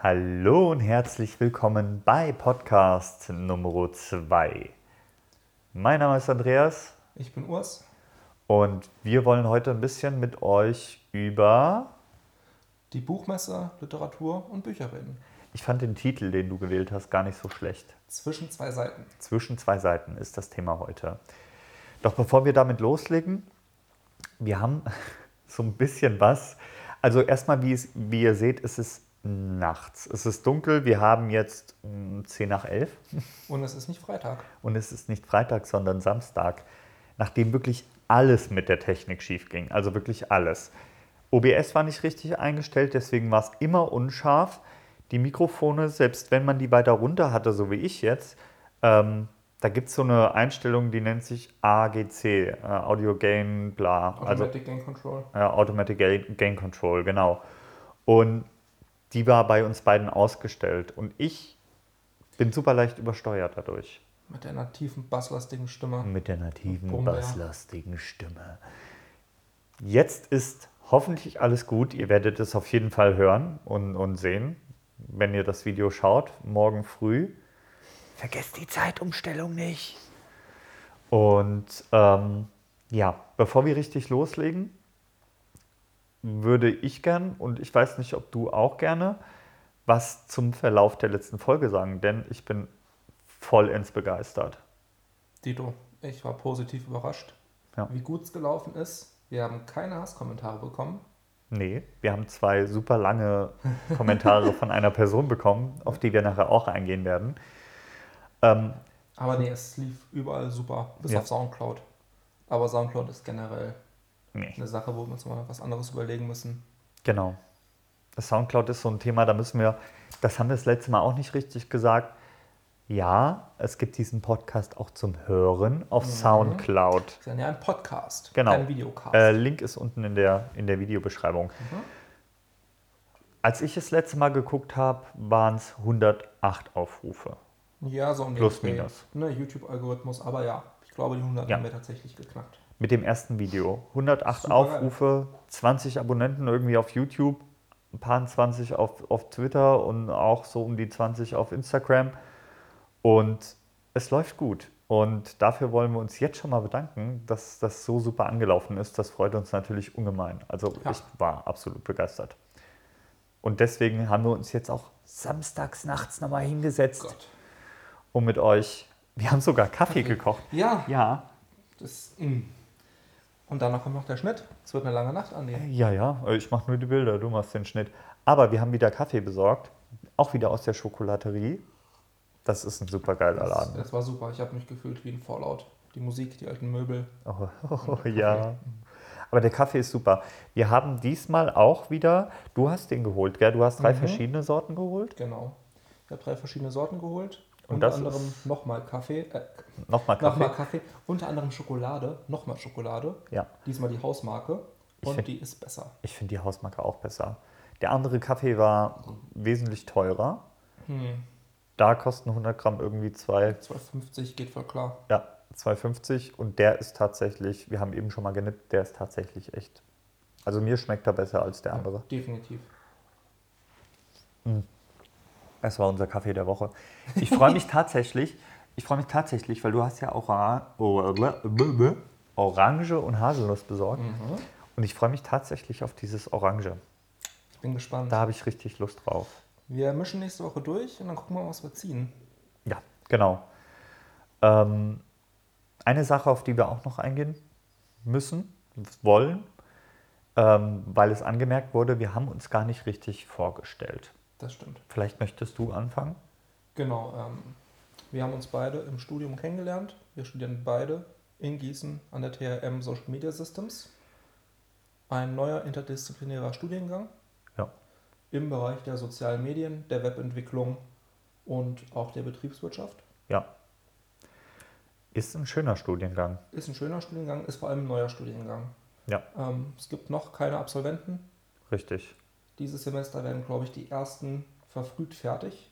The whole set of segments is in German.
Hallo und herzlich willkommen bei Podcast Nummer 2. Mein Name ist Andreas Ich bin Urs. und wir wollen heute ein bisschen mit euch über. Die Buchmesse, Literatur und Bücher reden. Ich fand den Titel, den du gewählt hast, gar nicht so schlecht. Zwischen zwei Seiten. Zwischen zwei Seiten ist das Thema heute. Doch bevor wir damit loslegen, wir haben so ein bisschen was. Also erstmal, wie, es, wie ihr seht, ist es nachts. Es ist dunkel. Wir haben jetzt mm, 10 nach 11 Und es ist nicht Freitag. und es ist nicht Freitag, sondern Samstag, nachdem wirklich alles mit der Technik schief ging. Also wirklich alles. OBS war nicht richtig eingestellt, deswegen war es immer unscharf. Die Mikrofone, selbst wenn man die weiter runter hatte, so wie ich jetzt, ähm, da gibt es so eine Einstellung, die nennt sich AGC, äh, Audio Gain, bla. Also Automatic Gain Control. ja, Automatic Gain, Gain Control, genau. Und die war bei uns beiden ausgestellt. Und ich bin super leicht übersteuert dadurch. Mit der nativen, basslastigen Stimme. Mit der nativen, Brummbär. basslastigen Stimme. Jetzt ist hoffentlich alles gut. Ihr werdet es auf jeden Fall hören und, und sehen, wenn ihr das Video schaut, morgen früh. Vergesst die Zeitumstellung nicht. Und ähm, ja, bevor wir richtig loslegen, würde ich gern, und ich weiß nicht, ob du auch gerne, was zum Verlauf der letzten Folge sagen, denn ich bin vollends begeistert. Dito, ich war positiv überrascht, Ja. wie gut es gelaufen ist. Wir haben keine Hasskommentare bekommen. Nee, wir haben zwei super lange Kommentare von einer Person bekommen, auf die wir nachher auch eingehen werden. Ähm, Aber nee, es lief überall super, bis Ja. auf Soundcloud. Aber Soundcloud ist generell nee, eine Sache, wo wir uns mal was anderes überlegen müssen. genau. Das Soundcloud ist so ein Thema, da müssen wir, das haben wir das letzte Mal auch nicht richtig gesagt. Ja, es gibt diesen Podcast auch zum Hören auf Soundcloud. Das ist ja ein Podcast, Genau. kein Videocast. Äh, Link ist unten in der, in der Videobeschreibung. Mhm. Als ich das letzte Mal geguckt habe, waren es 108 Aufrufe. ja, so um plus, minus. Ne, YouTube-Algorithmus, aber ja, ich glaube, die 100 Ja. haben wir tatsächlich geknackt. Mit dem ersten Video. 108 Supergeil. Aufrufe, 20 Abonnenten irgendwie auf YouTube, ein paar 20 auf, auf Twitter und auch so um die 20 auf Instagram. Und es läuft gut. Und dafür wollen wir uns jetzt schon mal bedanken, dass das so super angelaufen ist. Das freut uns natürlich ungemein. Also Ja. ich war absolut begeistert. Und deswegen haben wir uns jetzt auch samstags nachts nochmal hingesetzt, Gott. um mit euch. Wir haben sogar Kaffee Kaffee. gekocht. Ja, Ja, das. mm. Und danach kommt noch der Schnitt. Es wird eine lange Nacht, Andi. Ja, ja, ich mache nur die Bilder, du machst den Schnitt. Aber wir haben wieder Kaffee besorgt, auch wieder aus der Schokolaterie. Das ist ein super geiler Das, Laden. das war super. Ich habe mich gefühlt wie ein Fallout. Die Musik, die alten Möbel. Oh, oh, ja. Aber der Kaffee ist super. Wir haben diesmal auch wieder, du hast den geholt, gell? Du hast drei Mhm. verschiedene Sorten geholt. Genau. Ich habe drei verschiedene Sorten geholt. Und Unter das anderem nochmal Kaffee. Äh, Nochmal Kaffee. nochmal Kaffee. Unter anderem Schokolade. Nochmal Schokolade. Ja, Diesmal die Hausmarke. Und find- die ist besser. ich finde die Hausmarke auch besser. Der andere Kaffee war wesentlich teurer. Hm. Da kosten 100 Gramm irgendwie zwei, 2,50 geht voll klar. Ja, 2,50 und der ist tatsächlich, wir haben eben schon mal genippt, der ist tatsächlich echt. Also mir schmeckt er besser als der andere. Definitiv. Das war unser Kaffee der Woche. Ich freue mich tatsächlich, ich freue mich tatsächlich, weil du hast ja Ora Orange und Haselnuss besorgt Mhm. und ich freue mich tatsächlich auf dieses Orange. Ich bin gespannt. Da habe ich richtig Lust drauf. Wir mischen nächste Woche durch und dann gucken wir mal, was wir ziehen. Ja, genau. Ähm, eine Sache, auf die wir auch noch eingehen müssen, wollen, ähm, weil es angemerkt wurde, wir haben uns gar nicht richtig vorgestellt. Das stimmt. Vielleicht möchtest du anfangen? Genau. Ähm, wir haben uns beide im Studium kennengelernt. Wir studieren beide in Gießen an der TRM Social Media Systems. Ein neuer interdisziplinärer Studiengang Ja. im Bereich der sozialen Medien, der Webentwicklung und auch der Betriebswirtschaft. Ja. Ist ein schöner Studiengang. Ist ein schöner Studiengang, ist vor allem ein neuer Studiengang. Ja. Ähm, es gibt noch keine Absolventen. Richtig. Dieses Semester werden, glaube ich, die ersten verfrüht fertig.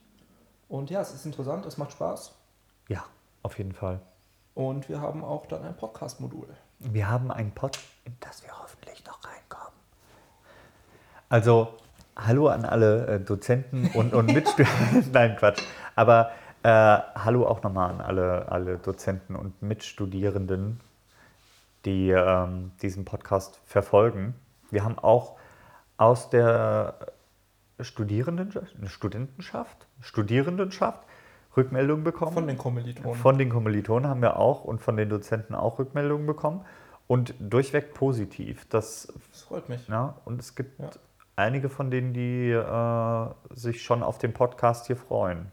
Und ja, es ist interessant, es macht Spaß. Ja, auf jeden Fall. Und wir haben auch dann ein Podcast-Modul. Wir haben einen Pod, in das wir hoffentlich noch reinkommen. Also, hallo an alle äh, Dozenten und, und Mitstudierenden. Nein, Quatsch. Aber äh, hallo auch nochmal an alle, alle Dozenten und Mitstudierenden, die ähm, diesen Podcast verfolgen. Wir haben auch aus der Studierenden, Studentenschaft, Studierendenschaft Rückmeldungen bekommen. Von den Kommilitonen. Von den Kommilitonen haben wir auch und von den Dozenten auch Rückmeldungen bekommen. Und durchweg positiv. Das, Das freut mich. ja, und es gibt Ja. einige von denen, die äh, sich schon auf den Podcast hier freuen.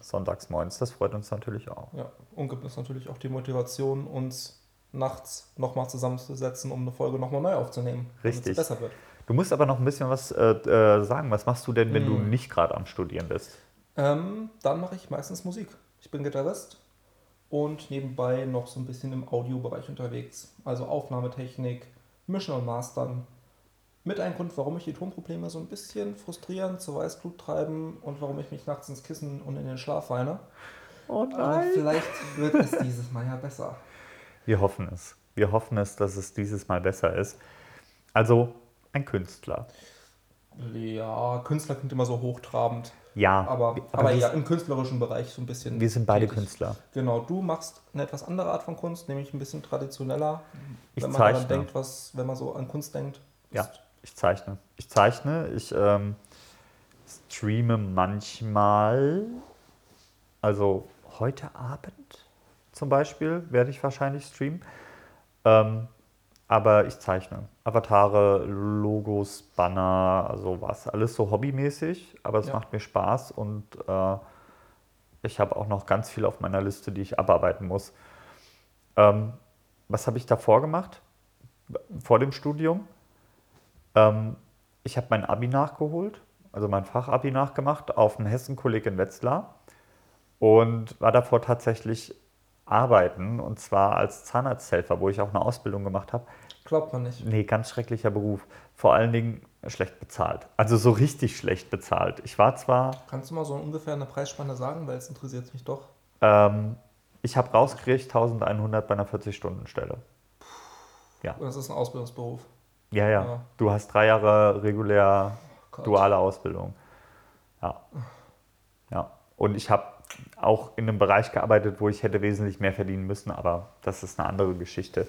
Sonntags morgens. Das freut uns natürlich auch. Ja, und gibt uns natürlich auch die Motivation, uns nachts nochmal zusammenzusetzen, um eine Folge nochmal neu aufzunehmen. damit Richtig. es besser wird. Du musst aber noch ein bisschen was äh, äh, sagen. Was machst du denn, wenn du Hm. nicht gerade am Studieren bist? Ähm, dann mache ich meistens Musik. Ich bin Gitarrist und nebenbei noch so ein bisschen im Audiobereich unterwegs. Also Aufnahmetechnik, Mischen und Mastern. Mit ein Grund, warum mich die Tonprobleme so ein bisschen frustrieren, zur Weißglut treiben und warum ich mich nachts ins Kissen und in den Schlaf weine. Oh Aber vielleicht wird es dieses Mal ja besser. Wir hoffen es. Wir hoffen es, dass es dieses Mal besser ist. Also ein Künstler. Ja, Künstler klingt immer so hochtrabend. Ja, Aber, aber, wir, ja, im künstlerischen Bereich so ein bisschen. wir sind beide tätig. Künstler. Genau, du machst eine etwas andere Art von Kunst, nämlich ein bisschen traditioneller. Ich wenn man daran zeichne. denkt, was, wenn man so an Kunst denkt. Ja. Ich zeichne. Ich zeichne. Ich ähm, streame manchmal. Also heute Abend zum Beispiel werde ich wahrscheinlich streamen. Ähm, aber ich zeichne. Avatare, Logos, Banner, sowas. Alles so hobbymäßig, aber es Ja. macht mir Spaß und äh, ich habe auch noch ganz viel auf meiner Liste, die ich abarbeiten muss. Ähm, was habe ich davor gemacht? Vor dem Studium? Ähm, ich habe mein Abi nachgeholt, also mein Fachabi nachgemacht auf dem Hessen-Kolleg in Wetzlar und war davor tatsächlich arbeiten und zwar als Zahnarzthelfer, wo ich auch eine Ausbildung gemacht habe. Glaubt man nicht. Nee, ganz schrecklicher Beruf. Vor allen Dingen schlecht bezahlt. Also so richtig schlecht bezahlt. Ich war zwar, Kannst du mal so ungefähr eine Preisspanne sagen, weil es interessiert mich doch. ähm, ich habe rausgekriegt 1100 bei einer 40-Stunden-Stelle. Und das ist ein Ausbildungsberuf. Ja, ja, Ja. Du hast drei Jahre regulär Gott. duale Ausbildung. Ja. Ja. Und ich habe auch in einem Bereich gearbeitet, wo ich hätte wesentlich mehr verdienen müssen, aber das ist eine andere Geschichte.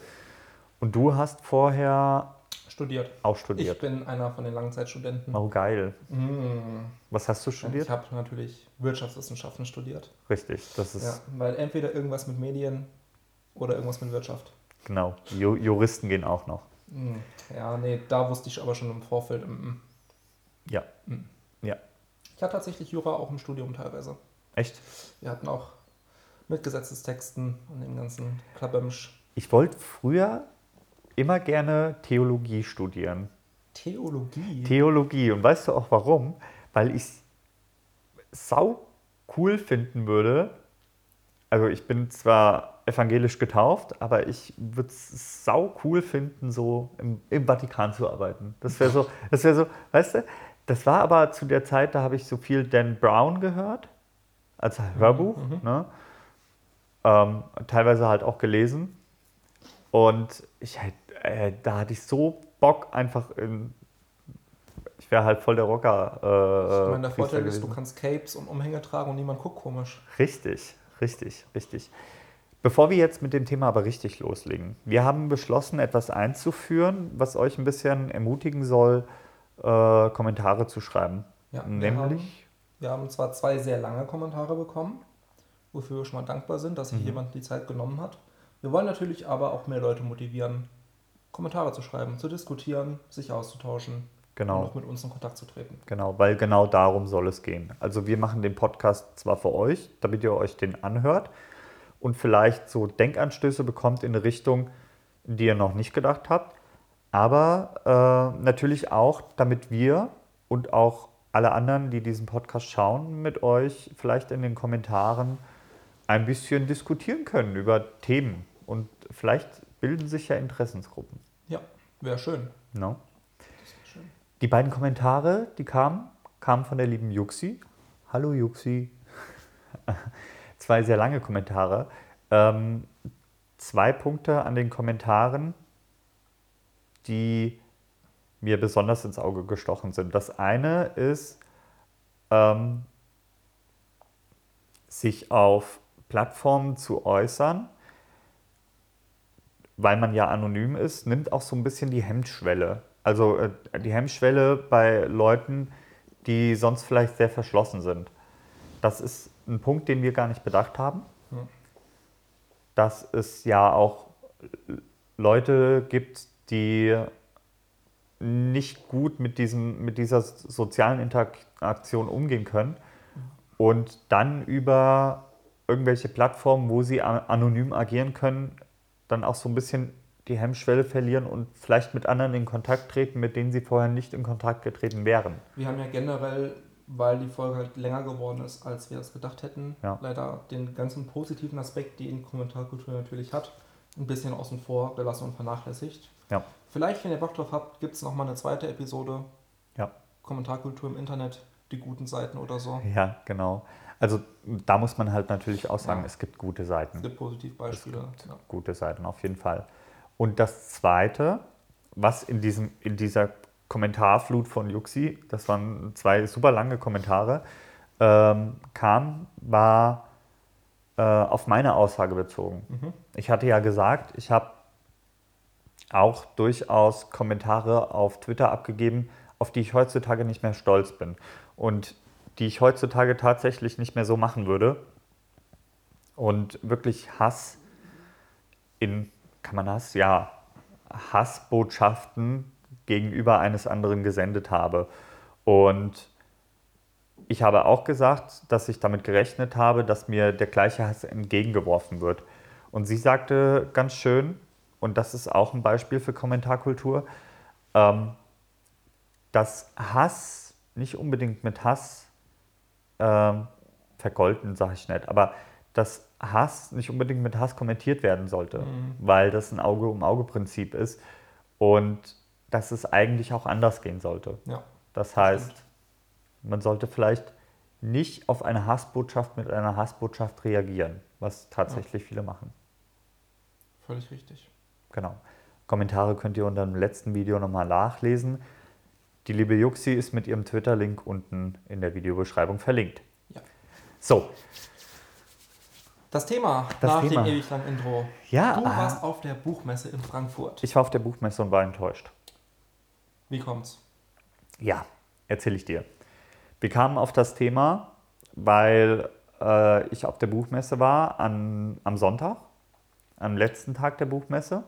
Und du hast vorher Studiert. auch Ich studiert. bin einer von den Langzeitstudenten. Oh, geil. Mm. Was hast du studiert? Ich habe natürlich Wirtschaftswissenschaften studiert. Richtig, das ist Ja, weil entweder irgendwas mit Medien oder irgendwas mit Wirtschaft. genau. Ju Juristen gehen auch noch. Mm. Ja, nee, da wusste ich aber schon im Vorfeld. mm, mm. Ja. Mhm. Ja. Ich hatte tatsächlich Jura auch im Studium teilweise. Echt? Wir hatten auch mit Gesetzestexten und dem ganzen Klabömsch. Ich wollte früher immer gerne Theologie studieren. Theologie. Theologie. Und weißt du auch warum? Weil ich es sau cool finden würde. Also ich bin zwar evangelisch getauft, aber ich würde es sau cool finden, so im, im Vatikan zu arbeiten. Das wäre so, das wäre so, weißt du, das war aber zu der Zeit, da habe ich so viel Dan Brown gehört, als Hörbuch, Mhm. ne? ähm, teilweise halt auch gelesen. Und ich, äh, da hatte ich so Bock, einfach in. Ich wäre halt voll der Rocker. Äh, ich meine, der Vorteil ist, du kannst Capes und Umhänge tragen und niemand guckt komisch. Richtig, richtig, richtig. Bevor wir jetzt mit dem Thema aber richtig loslegen, wir haben beschlossen, etwas einzuführen, was euch ein bisschen ermutigen soll, äh, Kommentare zu schreiben. Ja, Nämlich, wir haben zwar zwei sehr lange Kommentare bekommen, wofür wir schon mal dankbar sind, dass sich Mhm. jemand die Zeit genommen hat. Wir wollen natürlich aber auch mehr Leute motivieren, Kommentare zu schreiben, zu diskutieren, sich auszutauschen und genau, auch mit uns in Kontakt zu treten. genau, weil genau darum soll es gehen. Also wir machen den Podcast zwar für euch, damit ihr euch den anhört und vielleicht so Denkanstöße bekommt in eine Richtung, in die ihr noch nicht gedacht habt, aber äh, natürlich auch, damit wir und auch alle anderen, die diesen Podcast schauen, mit euch vielleicht in den Kommentaren ein bisschen diskutieren können über Themen. Und vielleicht bilden sich ja Interessensgruppen. Ja, wäre schön. No? Wär schön. Die beiden Kommentare, die kamen, kamen von der lieben Juxi. Hallo Juxi. Zwei sehr lange Kommentare. Ähm, zwei Punkte an den Kommentaren, die mir besonders ins Auge gestochen sind. Das eine ist, ähm, sich auf Plattformen zu äußern, weil man ja anonym ist, nimmt auch so ein bisschen die Hemmschwelle. Also äh, die Hemmschwelle bei Leuten, die sonst vielleicht sehr verschlossen sind. Das ist ein Punkt, den wir gar nicht bedacht haben. Dass es ja auch Leute gibt, die nicht gut mit, diesem, mit dieser sozialen Interaktion umgehen können und dann über irgendwelche Plattformen, wo sie anonym agieren können, dann auch so ein bisschen die Hemmschwelle verlieren und vielleicht mit anderen in Kontakt treten, mit denen sie vorher nicht in Kontakt getreten wären. Wir haben ja generell, weil die Folge halt länger geworden ist, als wir das gedacht hätten, ja. leider den ganzen positiven Aspekt, die in Kommentarkultur natürlich hat, ein bisschen außen vor gelassen und vernachlässigt. Ja. Vielleicht, wenn ihr Bock drauf habt, gibt es nochmal eine zweite Episode. Ja. Kommentarkultur im Internet, die guten Seiten oder so. Ja, genau. Also da muss man halt natürlich auch sagen, ja. es gibt gute Seiten. Es gibt Positivbeispiele. Es gibt ja. Gute Seiten, auf jeden Fall. Und das Zweite, was in, diesem, in dieser Kommentarflut von Juxi, das waren zwei super lange Kommentare, ähm, kam, war äh, auf meine Aussage bezogen. Mhm. Ich hatte ja gesagt, ich habe auch durchaus Kommentare auf Twitter abgegeben, auf die ich heutzutage nicht mehr stolz bin und die ich heutzutage tatsächlich nicht mehr so machen würde. Und wirklich Hass in, kann man das? Ja, Hassbotschaften gegenüber eines anderen gesendet habe. Und ich habe auch gesagt, dass ich damit gerechnet habe, dass mir der gleiche Hass entgegengeworfen wird. Und sie sagte ganz schön, und das ist auch ein Beispiel für Kommentarkultur, ähm, dass Hass nicht unbedingt mit Hass ähm, vergolten, sage ich nicht, aber dass Hass nicht unbedingt mit Hass kommentiert werden sollte, mhm. weil das ein Auge-um-Auge-Prinzip ist und dass es eigentlich auch anders gehen sollte. Ja, das heißt, stimmt. man sollte vielleicht nicht auf eine Hassbotschaft mit einer Hassbotschaft reagieren, was tatsächlich ja. viele machen. Völlig richtig. Genau. Kommentare könnt ihr unter dem letzten Video nochmal nachlesen. Die liebe Juxi ist mit ihrem Twitter-Link unten in der Videobeschreibung verlinkt. Ja. So. Das Thema das nach Thema. dem ewig langen Intro. Ja, du warst auf der Buchmesse in Frankfurt. Ich war auf der Buchmesse und war enttäuscht. Wie kommt's? Ja, erzähle ich dir. Wir kamen auf das Thema, weil äh, ich auf der Buchmesse war an, am Sonntag, am letzten Tag der Buchmesse.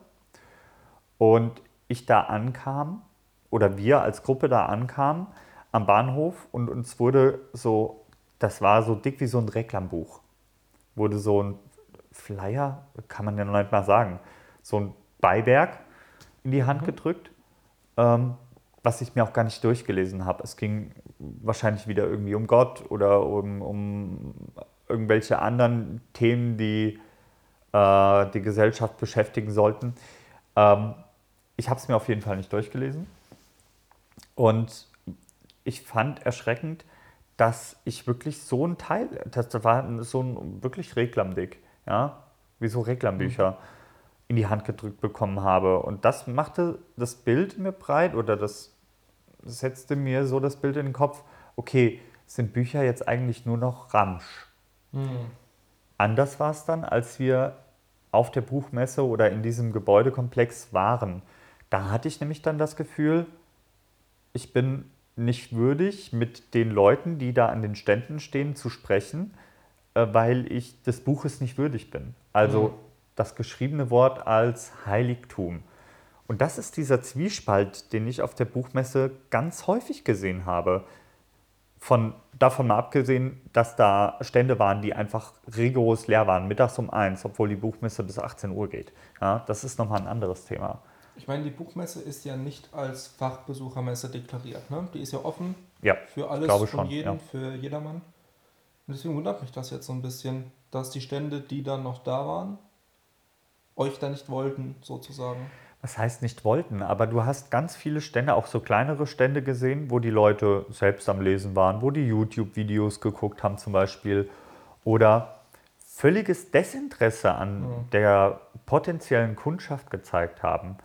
Und ich da ankam, oder wir als Gruppe da ankamen am Bahnhof und uns wurde so, das war so dick wie so ein Reklambuch, wurde so ein Flyer, kann man ja noch nicht mal sagen, so ein Beiwerk in die Hand mhm. gedrückt, ähm, was ich mir auch gar nicht durchgelesen habe. Es ging wahrscheinlich wieder irgendwie um Gott oder um, um irgendwelche anderen Themen, die äh, die Gesellschaft beschäftigen sollten. Ähm, ich habe es mir auf jeden Fall nicht durchgelesen. Und ich fand erschreckend, dass ich wirklich so ein Teil, das war so ein wirklich Reklamdick, ja, wie so Reklambücher mhm. in die Hand gedrückt bekommen habe. Und das machte das Bild mir breit oder das setzte mir so das Bild in den Kopf, okay, sind Bücher jetzt eigentlich nur noch Ramsch? Mhm. Anders war es dann, als wir auf der Buchmesse oder in diesem Gebäudekomplex waren. Da hatte ich nämlich dann das Gefühl, ich bin nicht würdig, mit den Leuten, die da an den Ständen stehen, zu sprechen, äh, weil ich des Buches nicht würdig bin. Also mhm. das geschriebene Wort als Heiligtum. Und das ist dieser Zwiespalt, den ich auf der Buchmesse ganz häufig gesehen habe. Von, davon mal abgesehen, dass da Stände waren, die einfach rigoros leer waren, mittags um eins, obwohl die Buchmesse bis 18 Uhr geht. Ja, das ist nochmal ein anderes Thema. Ich meine, die Buchmesse ist ja nicht als Fachbesuchermesse deklariert. Ne? Die ist ja offen ja, für alles und schon, jeden, ja. für jedermann. Und deswegen wundert mich das jetzt so ein bisschen, dass die Stände, die dann noch da waren, euch da nicht wollten, sozusagen. Was heißt nicht wollten? Aber du hast ganz viele Stände, auch so kleinere Stände gesehen, wo die Leute selbst am Lesen waren, wo die YouTube-Videos geguckt haben zum Beispiel. Oder völliges Desinteresse an ja. der potenziellen Kundschaft gezeigt haben.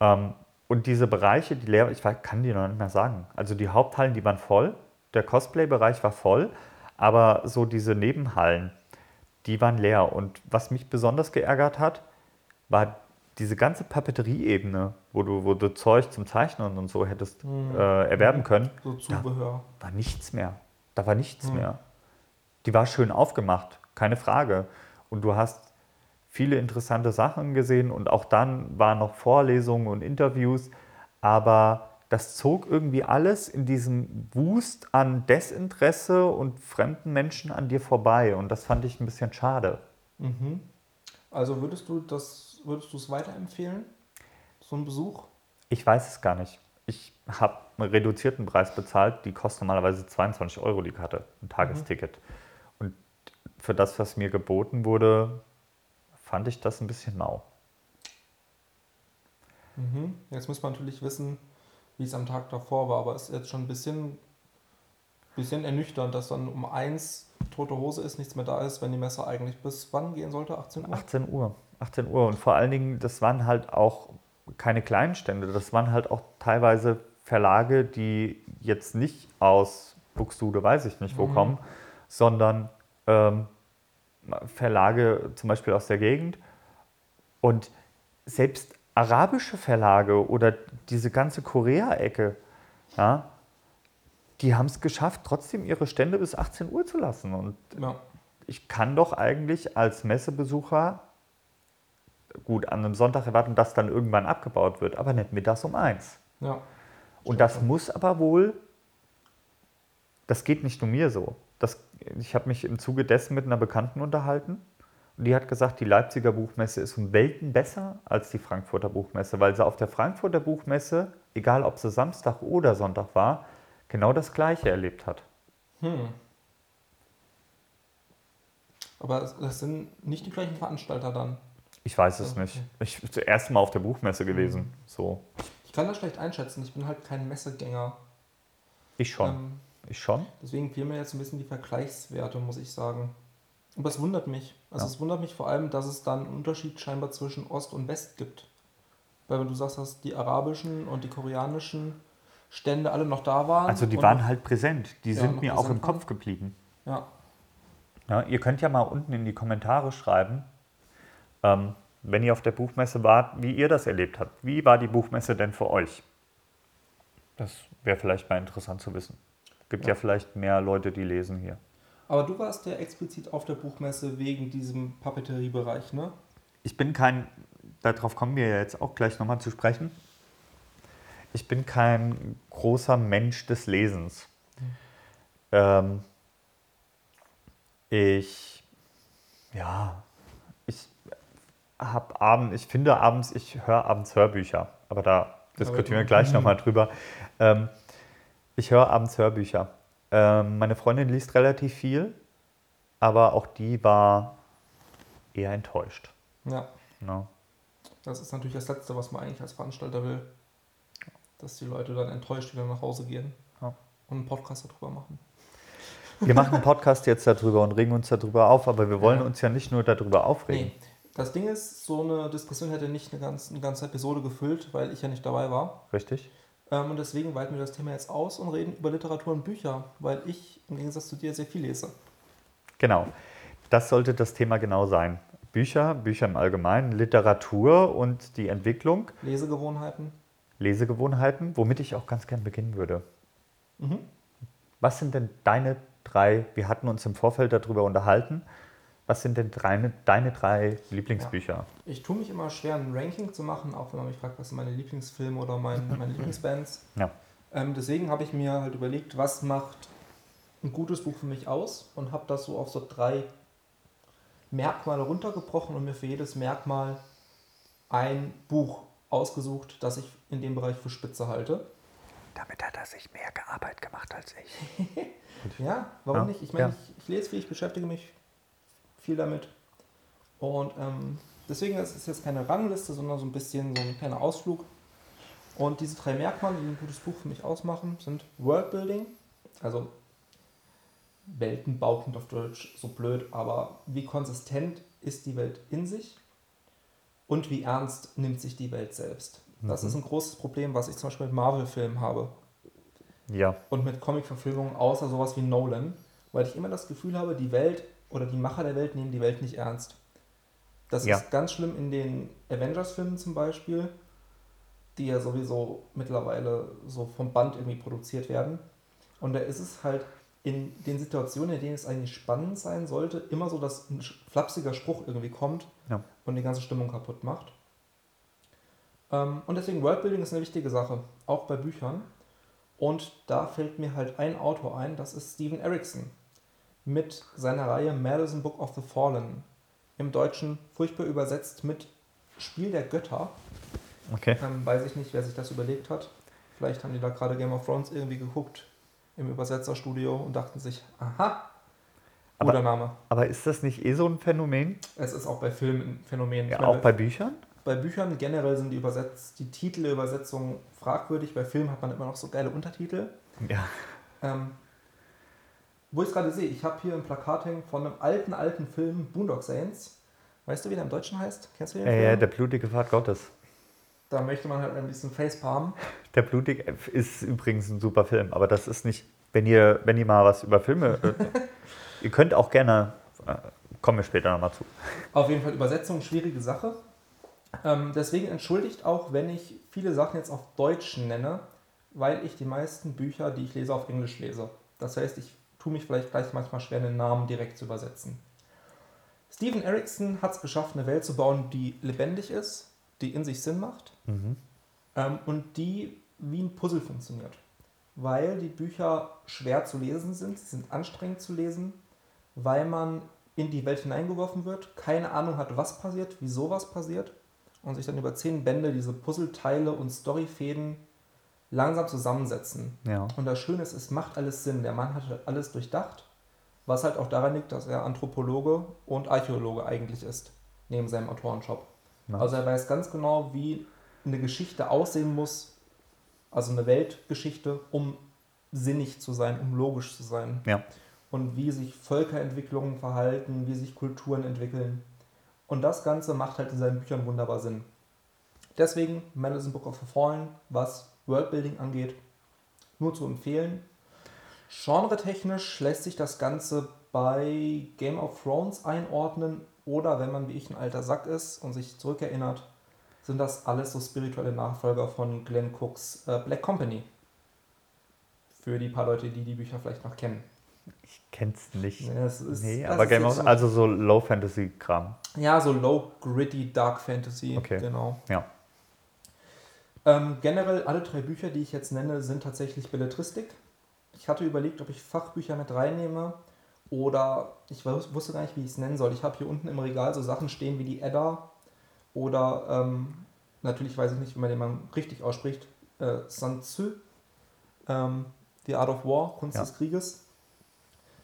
Ähm, und diese Bereiche, die leer, ich kann die noch nicht mehr sagen. Also die Haupthallen, die waren voll, der Cosplay-Bereich war voll, aber so diese Nebenhallen, die waren leer. Und was mich besonders geärgert hat, war diese ganze Papeterie-Ebene, wo du, wo du Zeug zum Zeichnen und so hättest Mhm. äh, erwerben können, So Zubehör. war nichts mehr. Da war nichts Hm. mehr. Die war schön aufgemacht, keine Frage. Und du hast viele interessante Sachen gesehen und auch dann waren noch Vorlesungen und Interviews, aber das zog irgendwie alles in diesem Wust an Desinteresse und fremden Menschen an dir vorbei und das fand ich ein bisschen schade. Mhm. Also würdest du das, würdest du es weiterempfehlen? So ein Besuch? Ich weiß es gar nicht. Ich habe einen reduzierten Preis bezahlt, die kostet normalerweise 22 Euro die Karte, ein Tagesticket. Und für das, was mir geboten wurde, fand ich das ein bisschen mau. Mhm. Jetzt muss man natürlich wissen, wie es am Tag davor war, aber es ist jetzt schon ein bisschen, bisschen ernüchternd, dass dann um eins tote Hose ist, nichts mehr da ist, wenn die Messe eigentlich bis wann gehen sollte? 18 Uhr? 18 Uhr. 18 Uhr. Und vor allen Dingen, das waren halt auch keine kleinen Stände, das waren halt auch teilweise Verlage, die jetzt nicht aus Buxtehude, weiß ich nicht wo Mhm. kommen, sondern ähm, Verlage zum Beispiel aus der Gegend. Und selbst arabische Verlage oder diese ganze Korea-Ecke, ja, die haben es geschafft, trotzdem ihre Stände bis 18 Uhr zu lassen. Und Ja. ich kann doch eigentlich als Messebesucher gut an einem Sonntag erwarten, dass dann irgendwann abgebaut wird, aber nicht mittags um eins. ja. Und das muss aber wohl, das geht nicht nur mir so. Das, ich habe mich im Zuge dessen mit einer Bekannten unterhalten und die hat gesagt, die Leipziger Buchmesse ist um Welten besser als die Frankfurter Buchmesse, weil sie auf der Frankfurter Buchmesse, egal ob sie Samstag oder Sonntag war, genau das Gleiche erlebt hat. Hm. Aber das sind nicht die gleichen Veranstalter dann. Ich weiß es Okay. nicht. Ich bin das erste Mal auf der Buchmesse gewesen. So. Ich kann das schlecht einschätzen. Ich bin halt kein Messegänger. Ich schon. Ähm, Ich schon. deswegen fehlen mir jetzt ein bisschen die Vergleichswerte, muss ich sagen. Aber es wundert mich. Also Ja. es wundert mich vor allem, dass es dann einen Unterschied scheinbar zwischen Ost und West gibt. Weil wenn du sagst, dass die arabischen und die koreanischen Stände alle noch da waren. Also die waren halt präsent. Die Ja, sind mir auch im. Kopf geblieben. Ja, Ja, ihr könnt ja mal unten in die Kommentare schreiben, ähm, wenn ihr auf der Buchmesse wart, wie ihr das erlebt habt. Wie war die Buchmesse denn für euch? Das wäre vielleicht mal interessant zu wissen. Gibt ja. Ja. vielleicht mehr Leute, die lesen hier. aber du warst ja explizit auf der Buchmesse wegen diesem Papeteriebereich, ne? Ich bin kein, darauf kommen wir ja jetzt auch gleich nochmal zu sprechen. Ich bin kein großer Mensch des Lesens. Ähm, ich, ja, ich habe abends, ich finde abends, ich höre abends Hörbücher, aber da diskutieren wir du- gleich nochmal drüber. Ähm, ich höre abends Hörbücher. Ähm, meine Freundin liest relativ viel, aber auch die war eher enttäuscht. Ja. Ne? Das ist natürlich das Letzte, was man eigentlich als Veranstalter will. Dass die Leute dann enttäuscht wieder nach Hause gehen Ja. und einen Podcast darüber machen. Wir machen einen Podcast jetzt darüber und regen uns darüber auf, aber wir wollen Ja. uns ja nicht nur darüber aufregen. Nee, das Ding ist, so eine Diskussion hätte nicht eine ganze, eine ganze Episode gefüllt, weil ich ja nicht dabei war. Richtig? Ähm, und deswegen weiten wir das Thema jetzt aus und reden über Literatur und Bücher, weil ich im Gegensatz zu dir sehr viel lese. Genau. Das sollte das Thema genau sein. Bücher, Bücher im Allgemeinen, Literatur und die Entwicklung, Lesegewohnheiten. Lesegewohnheiten, womit ich auch ganz gern beginnen würde. Mhm. Was sind denn deine drei, wir hatten uns im Vorfeld darüber unterhalten, was sind denn deine, deine drei Lieblingsbücher? Ich tue mich immer schwer, ein Ranking zu machen, auch wenn man mich fragt, was sind meine Lieblingsfilme oder mein, meine Lieblingsbands. Ja. Ähm, deswegen habe ich mir halt überlegt, was macht ein gutes Buch für mich aus und habe das so auf so drei Merkmale runtergebrochen und mir für jedes Merkmal ein Buch ausgesucht, das ich in dem Bereich für spitze halte. Damit hat er sich mehr Arbeit gemacht als ich. Ja, warum Ja, nicht? Ich meine, ja. ich, ich lese viel, ich beschäftige mich viel damit. Und ähm, deswegen ist es jetzt keine Rangliste, sondern so ein bisschen so ein kleiner Ausflug. Und diese drei Merkmale, die ein gutes Buch für mich ausmachen, sind Worldbuilding, also Weltenbau klingt auf Deutsch so blöd, aber wie konsistent ist die Welt in sich und wie ernst nimmt sich die Welt selbst. Das ist ein großes Problem, was ich zum Beispiel mit Marvel-Filmen habe. Ja, und mit Comic-Verfilmungen außer sowas wie Nolan, weil ich immer das Gefühl habe, die Welt oder die Macher der Welt nehmen die Welt nicht ernst. Das Ja. ist ganz schlimm in den Avengers-Filmen zum Beispiel, die ja sowieso mittlerweile so vom Band irgendwie produziert werden. Und da ist es halt in den Situationen, in denen es eigentlich spannend sein sollte, immer so, dass ein flapsiger Spruch irgendwie kommt Ja. und die ganze Stimmung kaputt macht. Ähm, und deswegen Worldbuilding ist eine wichtige Sache, auch bei Büchern. Und da fällt mir halt ein Autor ein, das ist Steven Erikson mit seiner Reihe Madison Book of the Fallen. Im Deutschen furchtbar übersetzt mit Spiel der Götter. okay. Ähm, weiß ich nicht, wer sich das überlegt hat. Vielleicht haben die da gerade Game of Thrones irgendwie geguckt im Übersetzerstudio und dachten sich, aha, Aber- guter Name. Aber ist das nicht eh so ein Phänomen? Es ist auch bei Filmen ein Phänomen. Ja, meine, auch bei Büchern? bei Büchern generell sind die, Übersetz die Titel der Übersetzung fragwürdig. Bei Filmen hat man immer noch so geile Untertitel. Ja. Ähm, wo ich es gerade sehe, ich habe hier ein Plakat hängen von einem alten, alten Film, Boondock Saints. Weißt du, wie der im Deutschen heißt? Kennst du den Ja, Film? ja, der blutige Pfad Gottes. da möchte man halt ein bisschen Facepalm. Der blutige ist übrigens ein super Film, aber das ist nicht, wenn ihr, wenn ihr mal was über Filme, ihr könnt auch gerne, äh, kommen wir später nochmal zu. Auf jeden Fall Übersetzung, schwierige Sache. Ähm, deswegen entschuldigt auch, wenn ich viele Sachen jetzt auf Deutsch nenne, weil ich die meisten Bücher, die ich lese, auf Englisch lese. Das heißt, ich tue mich vielleicht gleich manchmal schwer, einen Namen direkt zu übersetzen. Steven Erikson hat es geschafft, eine Welt zu bauen, die lebendig ist, die in sich Sinn macht Mhm. ähm, und die wie ein Puzzle funktioniert. Weil die Bücher schwer zu lesen sind, sie sind anstrengend zu lesen, weil man in die Welt hineingeworfen wird, keine Ahnung hat, was passiert, wieso was passiert und sich dann über zehn Bände diese Puzzleteile und Storyfäden langsam zusammensetzen. Ja. Und das Schöne ist, es macht alles Sinn. Der Mann hat alles durchdacht, was halt auch daran liegt, dass er Anthropologe und Archäologe eigentlich ist, neben seinem Autorenjob. Ja. Also er weiß ganz genau, wie eine Geschichte aussehen muss, also eine Weltgeschichte, um sinnig zu sein, um logisch zu sein. Ja. Und wie sich Völkerentwicklungen verhalten, wie sich Kulturen entwickeln. Und das Ganze macht halt in seinen Büchern wunderbar Sinn. Deswegen Madison Book of the Fallen, was Worldbuilding angeht, nur zu empfehlen. Genre-technisch lässt sich das Ganze bei Game of Thrones einordnen oder wenn man wie ich ein alter Sack ist und sich zurückerinnert, sind das alles so spirituelle Nachfolger von Glenn Cooks äh, Black Company. Für die paar Leute, die die Bücher vielleicht noch kennen. Ich kenn's nicht. Ja, ist- nee, aber Game of so- also so Low-Fantasy-Kram. Ja, so low, gritty, dark Fantasy. Okay. Genau. Ja. Ähm, generell alle drei Bücher, die ich jetzt nenne, sind tatsächlich Belletristik. Ich hatte überlegt, ob ich Fachbücher mit reinnehme oder ich wus- wusste gar nicht, wie ich es nennen soll. Ich habe hier unten im Regal so Sachen stehen wie die Edda oder ähm, natürlich weiß ich nicht, wie man den mal richtig ausspricht, äh, Sun Tzu, ähm, The Art of War, Kunst Ja. des Krieges,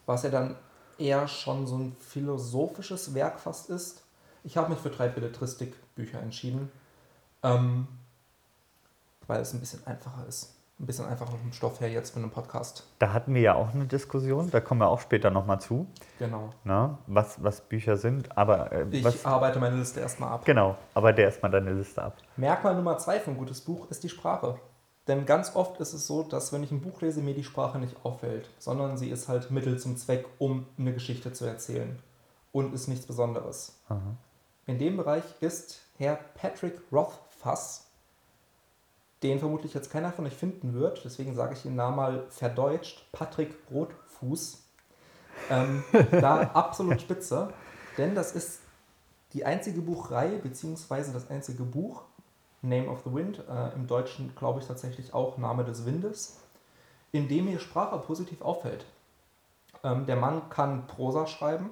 was ja dann eher schon so ein philosophisches Werk fast ist. Ich habe mich für drei Belletristik-Bücher entschieden, ähm, weil es ein bisschen einfacher ist. Ein bisschen einfacher vom Stoff her jetzt für einen Podcast. Da hatten wir ja auch eine Diskussion, da kommen wir auch später nochmal zu, Genau. ne? was, was Bücher sind. Aber äh, Ich was, arbeite meine Liste erstmal ab. genau, aber der erstmal deine Liste ab. Merkmal Nummer zwei für ein gutes Buch ist die Sprache. Denn ganz oft ist es so, dass wenn ich ein Buch lese, mir die Sprache nicht auffällt, sondern sie ist halt Mittel zum Zweck, um eine Geschichte zu erzählen und ist nichts Besonderes. Aha. In dem Bereich ist Herr Patrick Rothfuss, den vermutlich jetzt keiner von euch finden wird, deswegen sage ich den Namen mal verdeutscht, Patrick Rotfuß, ähm, da absolut spitze, denn das ist die einzige Buchreihe, beziehungsweise das einzige Buch, Name of the Wind, äh, im Deutschen glaube ich tatsächlich auch Name des Windes, in dem mir Sprache positiv auffällt. Ähm, der Mann kann Prosa schreiben.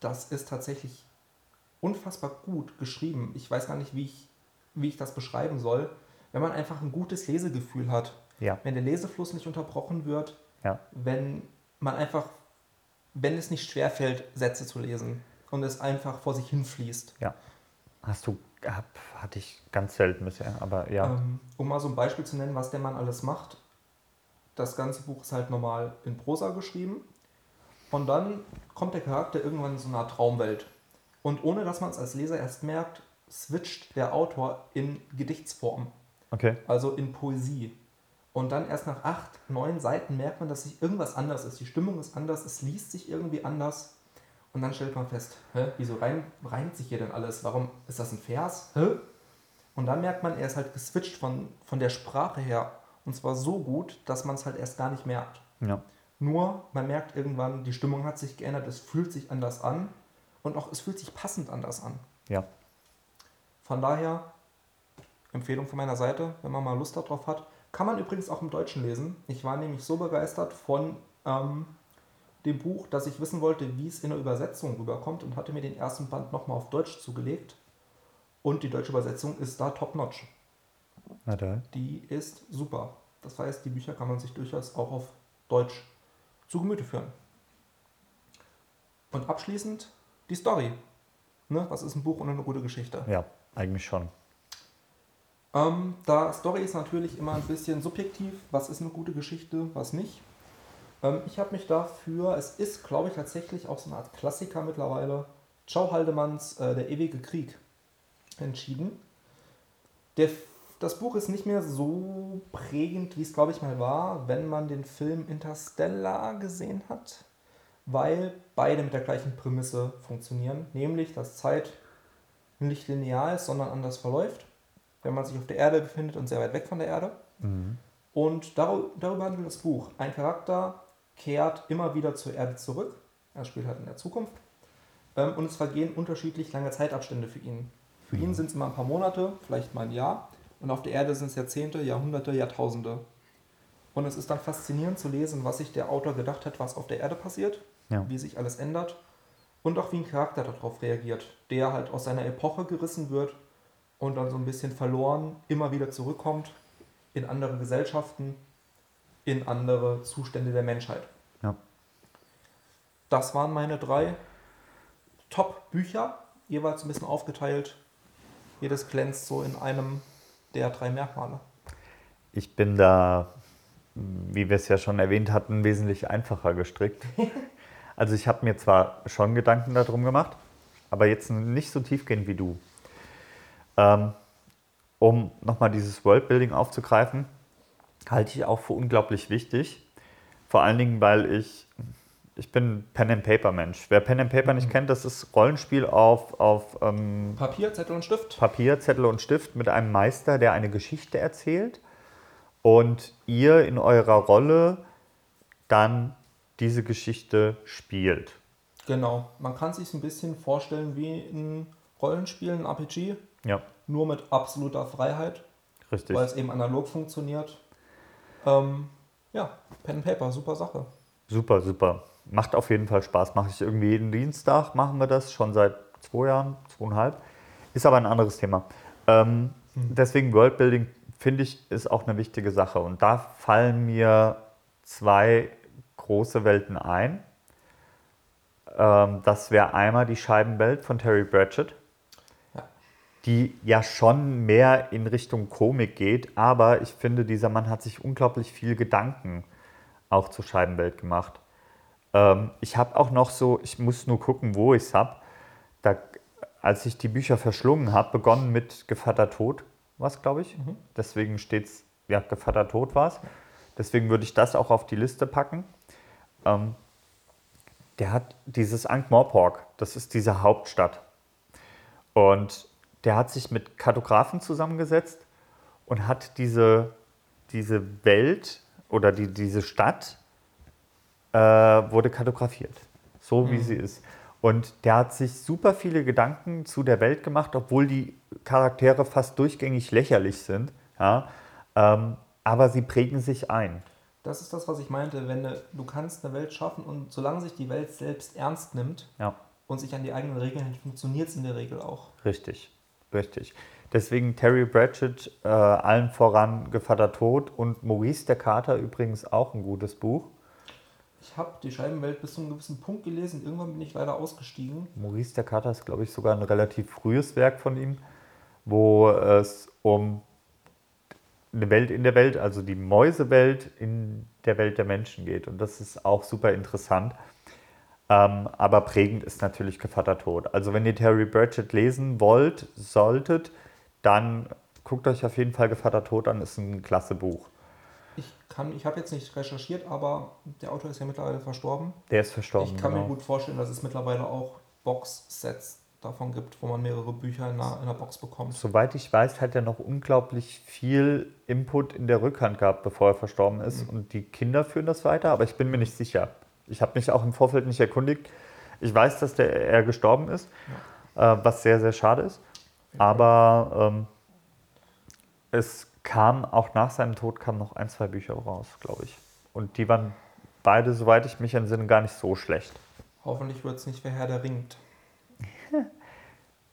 Das ist tatsächlich unfassbar gut geschrieben. Ich weiß gar nicht, wie ich, wie ich das beschreiben soll. Wenn man einfach ein gutes Lesegefühl hat, Ja, wenn der Lesefluss nicht unterbrochen wird, ja. wenn man einfach, wenn es nicht schwerfällt, Sätze zu lesen und es einfach vor sich hinfließt. Hast du, hab, hatte ich ganz selten bisher, aber ja. Ähm, um mal so ein Beispiel zu nennen, was der Mann alles macht. Das ganze Buch ist halt normal in Prosa geschrieben. Und dann kommt der Charakter irgendwann in so eine Art Traumwelt. Und ohne dass man es als Leser erst merkt, switcht der Autor in Gedichtsform, Okay. also in Poesie. Und dann erst nach acht, neun Seiten merkt man, dass sich irgendwas anders ist. Die Stimmung ist anders, es liest sich irgendwie anders. Und dann stellt man fest, hä, wieso reim, reimt sich hier denn alles? Warum ist das ein Vers? Hä? Und dann merkt man, er ist halt geswitcht von, von der Sprache her. Und zwar so gut, dass man es halt erst gar nicht merkt. Ja. Nur, man merkt irgendwann, die Stimmung hat sich geändert, es fühlt sich anders an. Und auch es fühlt sich passend anders an. Ja. Von daher, Empfehlung von meiner Seite, wenn man mal Lust darauf hat. Kann man übrigens auch im Deutschen lesen. Ich war nämlich so begeistert von ähm, dem Buch, dass ich wissen wollte, wie es in der Übersetzung rüberkommt und hatte mir den ersten Band nochmal auf Deutsch zugelegt. Und die deutsche Übersetzung ist da top-notch. Na da. Die ist super. Das heißt, die Bücher kann man sich durchaus auch auf Deutsch zu Gemüte führen. Und abschließend die Story. Ne? Was ist ein Buch und eine gute Geschichte? Ja, eigentlich schon. Ähm, da Story ist natürlich immer ein bisschen subjektiv, was ist eine gute Geschichte, was nicht. Ähm, ich habe mich dafür, es ist glaube ich tatsächlich auch so eine Art Klassiker mittlerweile, Ciao Haldemanns äh, Der ewige Krieg entschieden. Der, das Buch ist nicht mehr so prägend, wie es glaube ich mal war, wenn man den Film Interstellar gesehen hat, weil beide mit der gleichen Prämisse funktionieren, nämlich dass Zeit nicht linear ist, sondern anders verläuft wenn man sich auf der Erde befindet und sehr weit weg von der Erde. Mhm. Und darüber, handelt das Buch. Ein Charakter kehrt immer wieder zur Erde zurück. Er spielt halt in der Zukunft. Ähm, und es vergehen unterschiedlich lange Zeitabstände für ihn. Für ihn sind es immer ein paar Monate, vielleicht mal ein Jahr. Und auf der Erde sind es Jahrzehnte, Jahrhunderte, Jahrtausende. Und es ist dann faszinierend zu lesen, was sich der Autor gedacht hat, was auf der Erde passiert, Ja. wie sich alles ändert und auch wie ein Charakter darauf reagiert, der halt aus seiner Epoche gerissen wird und dann so ein bisschen verloren immer wieder zurückkommt in andere Gesellschaften, in andere Zustände der Menschheit. Ja. Das waren meine drei Top-Bücher, jeweils ein bisschen aufgeteilt. Jedes glänzt so in einem der drei Merkmale. Ich bin da, wie wir es ja schon erwähnt hatten, wesentlich einfacher gestrickt. Also ich habe mir zwar schon Gedanken darum gemacht, aber jetzt nicht so tiefgehend wie du. Ähm, um nochmal dieses Worldbuilding aufzugreifen, halte ich auch für unglaublich wichtig. Vor allen Dingen, weil ich, ich bin Pen and Paper Mensch. Wer Pen and Paper nicht kennt, das ist Rollenspiel auf, auf ähm, Papier, Zettel und Stift. Papier, Zettel und Stift mit einem Meister, der eine Geschichte erzählt und ihr in eurer Rolle dann diese Geschichte spielt. Genau. Man kann sich ein bisschen vorstellen wie ein Rollenspiel, ein RPG, Ja, nur mit absoluter Freiheit, richtig. weil es eben analog funktioniert. Ähm, ja, Pen and Paper, super Sache. Super, super. Macht auf jeden Fall Spaß. Mache ich irgendwie jeden Dienstag, machen wir das schon seit zwei Jahren, zweieinhalb. Ist aber ein anderes Thema. Ähm, Deswegen Worldbuilding, finde ich, ist auch eine wichtige Sache. Und da fallen mir zwei große Welten ein. Ähm, das wäre einmal die Scheibenwelt von Terry Pratchett, Ja. die ja schon mehr in Richtung Komik geht, aber ich finde, dieser Mann hat sich unglaublich viel Gedanken auch zur Scheibenwelt gemacht. Ähm, ich habe auch noch so, ich muss nur gucken, wo ich es habe. Da, als ich die Bücher verschlungen habe, begonnen mit Gevatter Tod, was glaube ich. Deswegen steht es, ja, Gevatter Tod war es. Deswegen würde ich das auch auf die Liste packen. Ähm, der hat dieses Ankh-Morpork, das ist diese Hauptstadt. Und der hat sich mit Kartografen zusammengesetzt und hat diese, diese Welt oder die, diese Stadt äh, wurde kartografiert, so wie sie ist. Und der hat sich super viele Gedanken zu der Welt gemacht, obwohl die Charaktere fast durchgängig lächerlich sind. Ja? Ähm, aber sie prägen sich ein. Das ist das, was ich meinte, wenn ne, du kannst eine Welt schaffen und solange sich die Welt selbst ernst nimmt Ja, und sich an die eigenen Regeln hält, funktioniert es in der Regel auch. richtig, richtig. Deswegen Terry Pratchett, äh, allen voran Gevatter Tod und Maurice der Kater übrigens auch ein gutes Buch. Ich habe die Scheibenwelt bis zu einem gewissen Punkt gelesen, irgendwann bin ich leider ausgestiegen. Maurice der Kater ist, glaube ich, sogar ein relativ frühes Werk von ihm, wo es um eine Welt in der Welt, also die Mäusewelt in der Welt der Menschen geht. Und das ist auch super interessant. Ähm, aber prägend ist natürlich Gevatter Tod. Also wenn ihr Terry Pratchett lesen wollt, solltet, dann guckt euch auf jeden Fall Gevatter Tod an, ist ein klasse Buch. Ich, kann- ich habe jetzt nicht recherchiert, aber der Autor ist ja mittlerweile verstorben. Der ist verstorben. Ich kann mir genau. gut vorstellen, dass es mittlerweile auch Box-Sets davon gibt, wo man mehrere Bücher in einer, in einer Box bekommt. Soweit ich weiß, hat er noch unglaublich viel Input in der Rückhand gehabt, bevor er verstorben ist. Und die Kinder führen das weiter, aber ich bin mir nicht sicher. Ich habe mich auch im Vorfeld nicht erkundigt. Ich weiß, dass der, er gestorben ist, äh, was sehr, sehr schade ist. Aber ähm, es kam auch nach seinem Tod kamen noch ein, zwei Bücher raus, glaube ich. Und die waren beide, soweit ich mich entsinne, gar nicht so schlecht. Hoffentlich wird es nicht, wer Herr der ringt.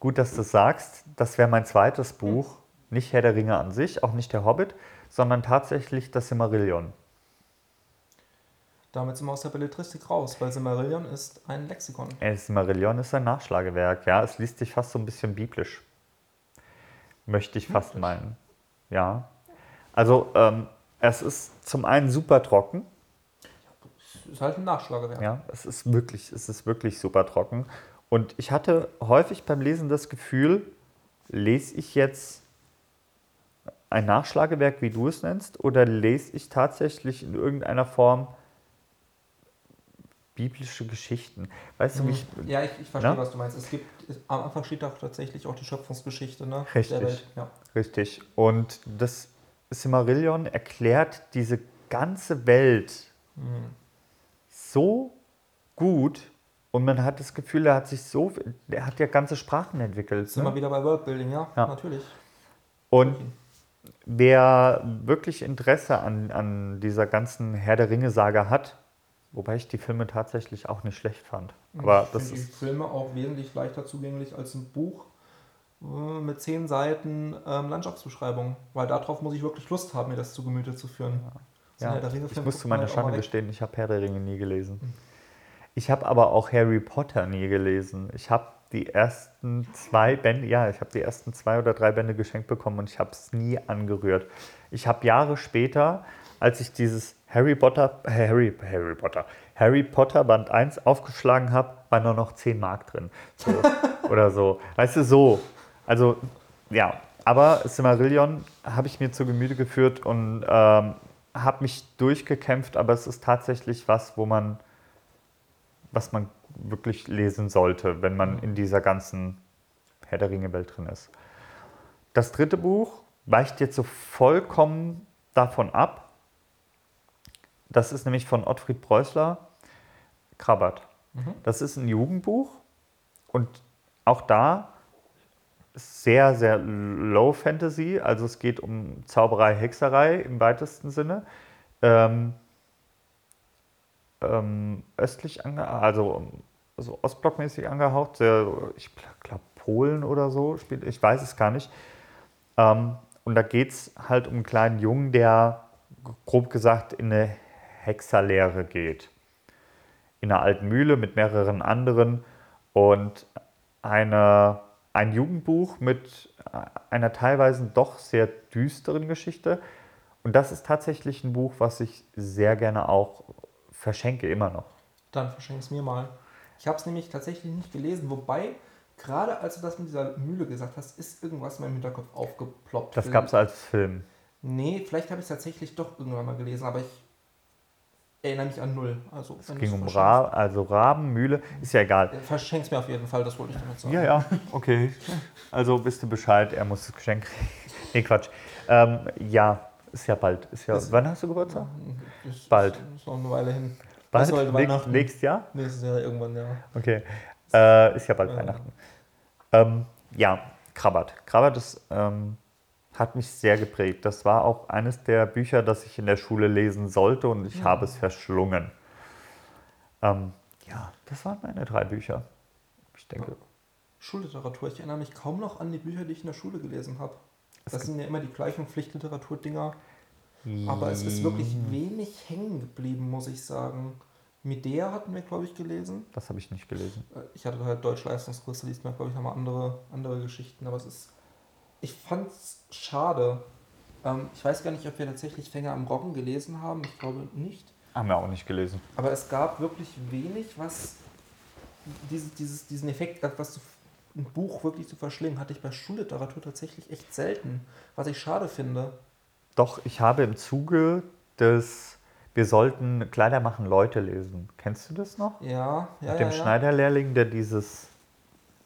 Gut, dass du sagst. Das wäre mein zweites Buch. Nicht Herr der Ringe an sich, auch nicht der Hobbit, sondern tatsächlich das Silmarillion. Damit sind wir aus der Belletristik raus, weil Silmarillion ist ein Lexikon. Silmarillion ist ein Nachschlagewerk, ja. Es liest sich fast so ein bisschen biblisch. Möchte ich fast Wirklich? meinen. Ja. Also, ähm, es ist zum einen super trocken. Es ist halt ein Nachschlagewerk. Ja, es ist wirklich, es ist wirklich super trocken. Und ich hatte häufig beim Lesen das Gefühl, lese ich jetzt ein Nachschlagewerk, wie du es nennst, oder lese ich tatsächlich in irgendeiner Form biblische Geschichten? Weißt du, wie ich, Ja, ich, ich verstehe, Ja? was du meinst. Es gibt, am Anfang steht auch tatsächlich auch die Schöpfungsgeschichte ne, Richtig. der Welt. Ja. Richtig. Und das Silmarillion erklärt diese ganze Welt so gut und man hat das Gefühl, er hat sich so, er hat ja ganze Sprachen entwickelt. Sind wir Ne? wieder bei Worldbuilding, ja? Ja. Natürlich. Und wer wirklich Interesse an, an dieser ganzen Herr der Ringe-Saga hat, wobei ich die Filme tatsächlich auch nicht schlecht fand. Aber ich das die Filme auch wesentlich leichter zugänglich als ein Buch äh, mit zehn Seiten ähm, Landschaftsbeschreibung. Weil darauf muss ich wirklich Lust haben, mir das zu Gemüte zu führen. So ja, Herr der ich muss zu meiner Schande gestehen, ich habe Herr der Ringe nie gelesen. Ich habe aber auch Harry Potter nie gelesen. Ich habe die ersten zwei Bände, ja, ich habe die ersten zwei oder drei Bände geschenkt bekommen und ich habe es nie angerührt. Ich habe Jahre später, als ich dieses Harry Potter, Harry, Harry Potter, Harry Potter Band 1 aufgeschlagen habe, war nur noch 10 Mark drin. So, oder so. Weißt du, so. Also, ja. Aber Silmarillion habe ich mir zu Gemüte geführt und ähm, habe mich durchgekämpft, aber es ist tatsächlich was, wo man was man wirklich lesen sollte, wenn man in dieser ganzen Herr der Ringe-Welt drin ist. Das dritte Buch weicht jetzt so vollkommen davon ab. Das ist nämlich von Ottfried Preußler, Krabbert. Das ist ein Jugendbuch und auch da sehr, sehr Low Fantasy. Also es geht um Zauberei, Hexerei im weitesten Sinne. Ähm, ähm, östlich angehaucht, also so ostblockmäßig angehaucht, sehr, ich glaube Polen oder so spielt, ich weiß es gar nicht. Ähm, und da geht es halt um einen kleinen Jungen, der grob gesagt in eine Hexerlehre geht. In einer alten Mühle mit mehreren anderen und eine, ein Jugendbuch mit einer teilweise doch sehr düsteren Geschichte. Und das ist tatsächlich ein Buch, was ich sehr gerne auch verschenke, immer noch. Dann verschenk es mir mal. Ich habe es nämlich tatsächlich nicht gelesen, wobei, gerade als du das mit dieser Mühle gesagt hast, ist irgendwas in meinem Hinterkopf aufgeploppt. Das gab es als Film. Nee, vielleicht habe ich es tatsächlich doch irgendwann mal gelesen, aber ich erinnere mich an null. Also, Es ging um Ra also Raben, Mühle, ist ja egal. Verschenk's mir auf jeden Fall, das wollte ich damit sagen. Ja, ja, okay. Also wisst ihr Bescheid, er muss das Geschenk kriegen. Nee, Quatsch. Ähm, ja, ist ja bald. Ist ja, Ist- wann hast du Geburtstag? Ist, Bald. Ist noch eine Weile hin. Bald? Ist heute Weihnachten. nächstes Jahr? Nächstes Jahr irgendwann, ja. Okay. Äh, ist ja bald Ja. Weihnachten. Ähm, ja, Krabbert. Krabbert ist, ähm, hat mich sehr geprägt. Das war auch eines der Bücher, das ich in der Schule lesen sollte und ich habe es verschlungen. Ähm, ja, das waren meine drei Bücher. Ich denke, Schulliteratur. Ich erinnere mich kaum noch an die Bücher, die ich in der Schule gelesen habe. Das sind ja immer die gleichen Pflichtliteratur-Dinger. Aber es ist wirklich wenig hängen geblieben, muss ich sagen. Medea hatten wir, glaube ich, gelesen. Das habe ich nicht gelesen. Äh, Ich hatte halt Deutsch-Leistungskurs, da liest man, glaube ich, nochmal andere, andere Geschichten. Aber es ist. Ich fand es schade. Ähm, ich weiß gar nicht, ob wir tatsächlich Fänger am Roggen gelesen haben. Ich glaube nicht. Haben wir auch nicht gelesen. Aber es gab wirklich wenig, was dieses, dieses, diesen Effekt, etwas zu, ein Buch wirklich zu verschlingen, hatte ich bei Schulliteratur tatsächlich echt selten, was ich schade finde. Doch, ich habe im Zuge des Wir sollten Kleider machen Leute lesen. Kennst du das noch? Ja, ja. Mit dem ja, ja. Schneiderlehrling, der dieses,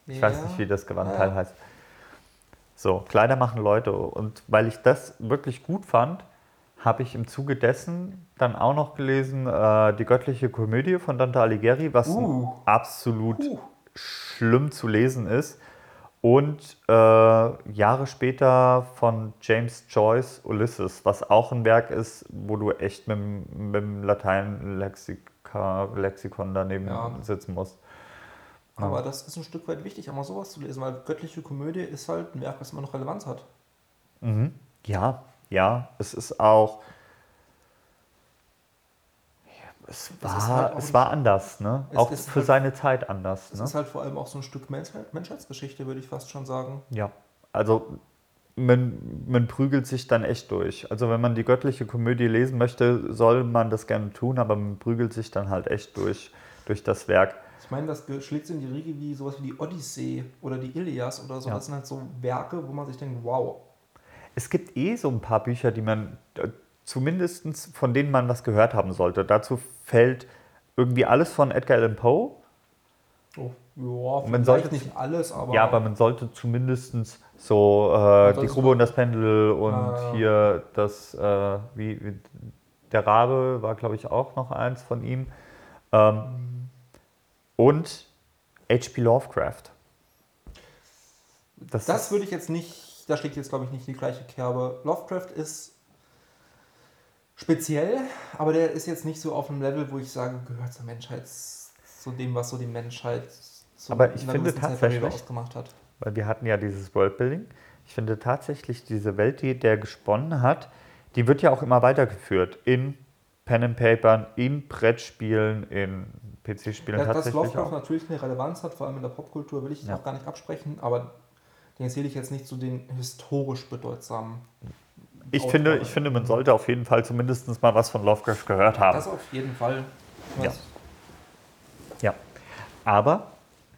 ich weiß Ja. nicht, wie das Gewandteil heißt. So, Kleider machen Leute. Und weil ich das wirklich gut fand, habe ich im Zuge dessen dann auch noch gelesen äh, Die göttliche Komödie von Dante Alighieri, was Uh. absolut Puh. Schlimm zu lesen ist. Und äh, Jahre später von James Joyce Ulysses, was auch ein Werk ist, wo du echt mit, dem- mit dem Latein-Lexikon Lexikon daneben Ja. sitzen musst. Aber das ist ein Stück weit wichtig, einmal sowas zu lesen, weil göttliche Komödie ist halt ein Werk, was immer noch Relevanz hat. Mhm. Ja, ja, es ist auch. Es war, halt es war anders, ne? Auch für halt- seine Zeit anders. Es Ne? ist halt vor allem auch so ein Stück Menschheit, Menschheitsgeschichte, würde ich fast schon sagen. Ja, also man, man prügelt sich dann echt durch. Also wenn man die göttliche Komödie lesen möchte, soll man das gerne tun, aber man prügelt sich dann halt echt durch, durch das Werk. Ich meine, das schlägt in die Riege wie sowas wie die Odyssee oder die Ilias oder so. Ja. Das sind halt so Werke, wo man sich denkt, wow. Es gibt eh so ein paar Bücher, die man zumindest von denen man was gehört haben sollte. Dazu fällt irgendwie alles von Edgar Allan Poe. Oh, ja, man sollte- nicht alles, aber, Ja, aber man sollte zumindest so äh, die Grube und das Pendel und Ah. hier das, äh, wie, wie, der Rabe war, glaube ich, auch noch eins von ihm. Ähm, und H.P. Lovecraft. Das, das würde ich jetzt nicht, da schlägt jetzt glaube ich nicht die gleiche Kerbe. Lovecraft ist speziell, aber der ist jetzt nicht so auf einem Level, wo ich sage, gehört zur Menschheit, zu dem, was so die Menschheit so Aber ich finde tatsächlich- ausgemacht hat. Weil wir hatten ja dieses Worldbuilding. Ich finde tatsächlich, diese Welt, die der gesponnen hat, die wird ja auch immer weitergeführt. In Pen and Papern, in Brettspielen, in PC-Spielen Ja, dass Lovecraft auch. natürlich eine Relevanz hat, vor allem in der Popkultur, will ich Ja. auch gar nicht absprechen, aber den zähle ich jetzt nicht zu den historisch bedeutsamen. Ich finde, ich finde, man sollte auf jeden Fall zumindest mal was von Lovecraft gehört haben. Das auf jeden Fall. Ja. Ja. Aber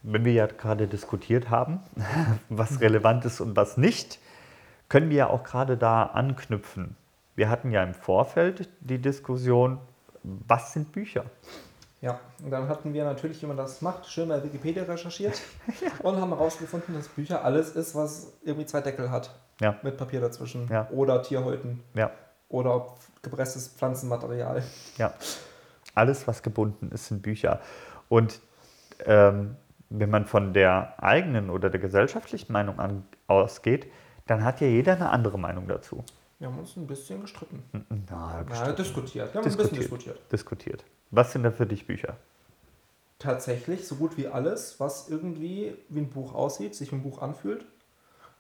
wenn wir ja gerade diskutiert haben, was relevant ist und was nicht, können wir ja auch gerade da anknüpfen. Wir hatten ja im Vorfeld die Diskussion, was sind Bücher? Ja, und dann hatten wir natürlich, wie man das macht, schön bei Wikipedia recherchiert und haben herausgefunden, dass Bücher alles ist, was irgendwie zwei Deckel hat. Ja. Mit Papier dazwischen. Ja. Oder Tierhäuten. Ja, Oder gepresstes Pflanzenmaterial. ja. Alles, was gebunden ist, sind Bücher. Und ähm, wenn man von der eigenen oder der gesellschaftlichen Meinung an, ausgeht, dann hat ja jeder eine andere Meinung dazu. Wir haben uns ein bisschen gestritten. Na, Na, diskutiert. Wir haben ein bisschen Diskutiert. diskutiert. diskutiert. Was sind denn für dich Bücher? Tatsächlich so gut wie alles, was irgendwie wie ein Buch aussieht, sich wie ein Buch anfühlt.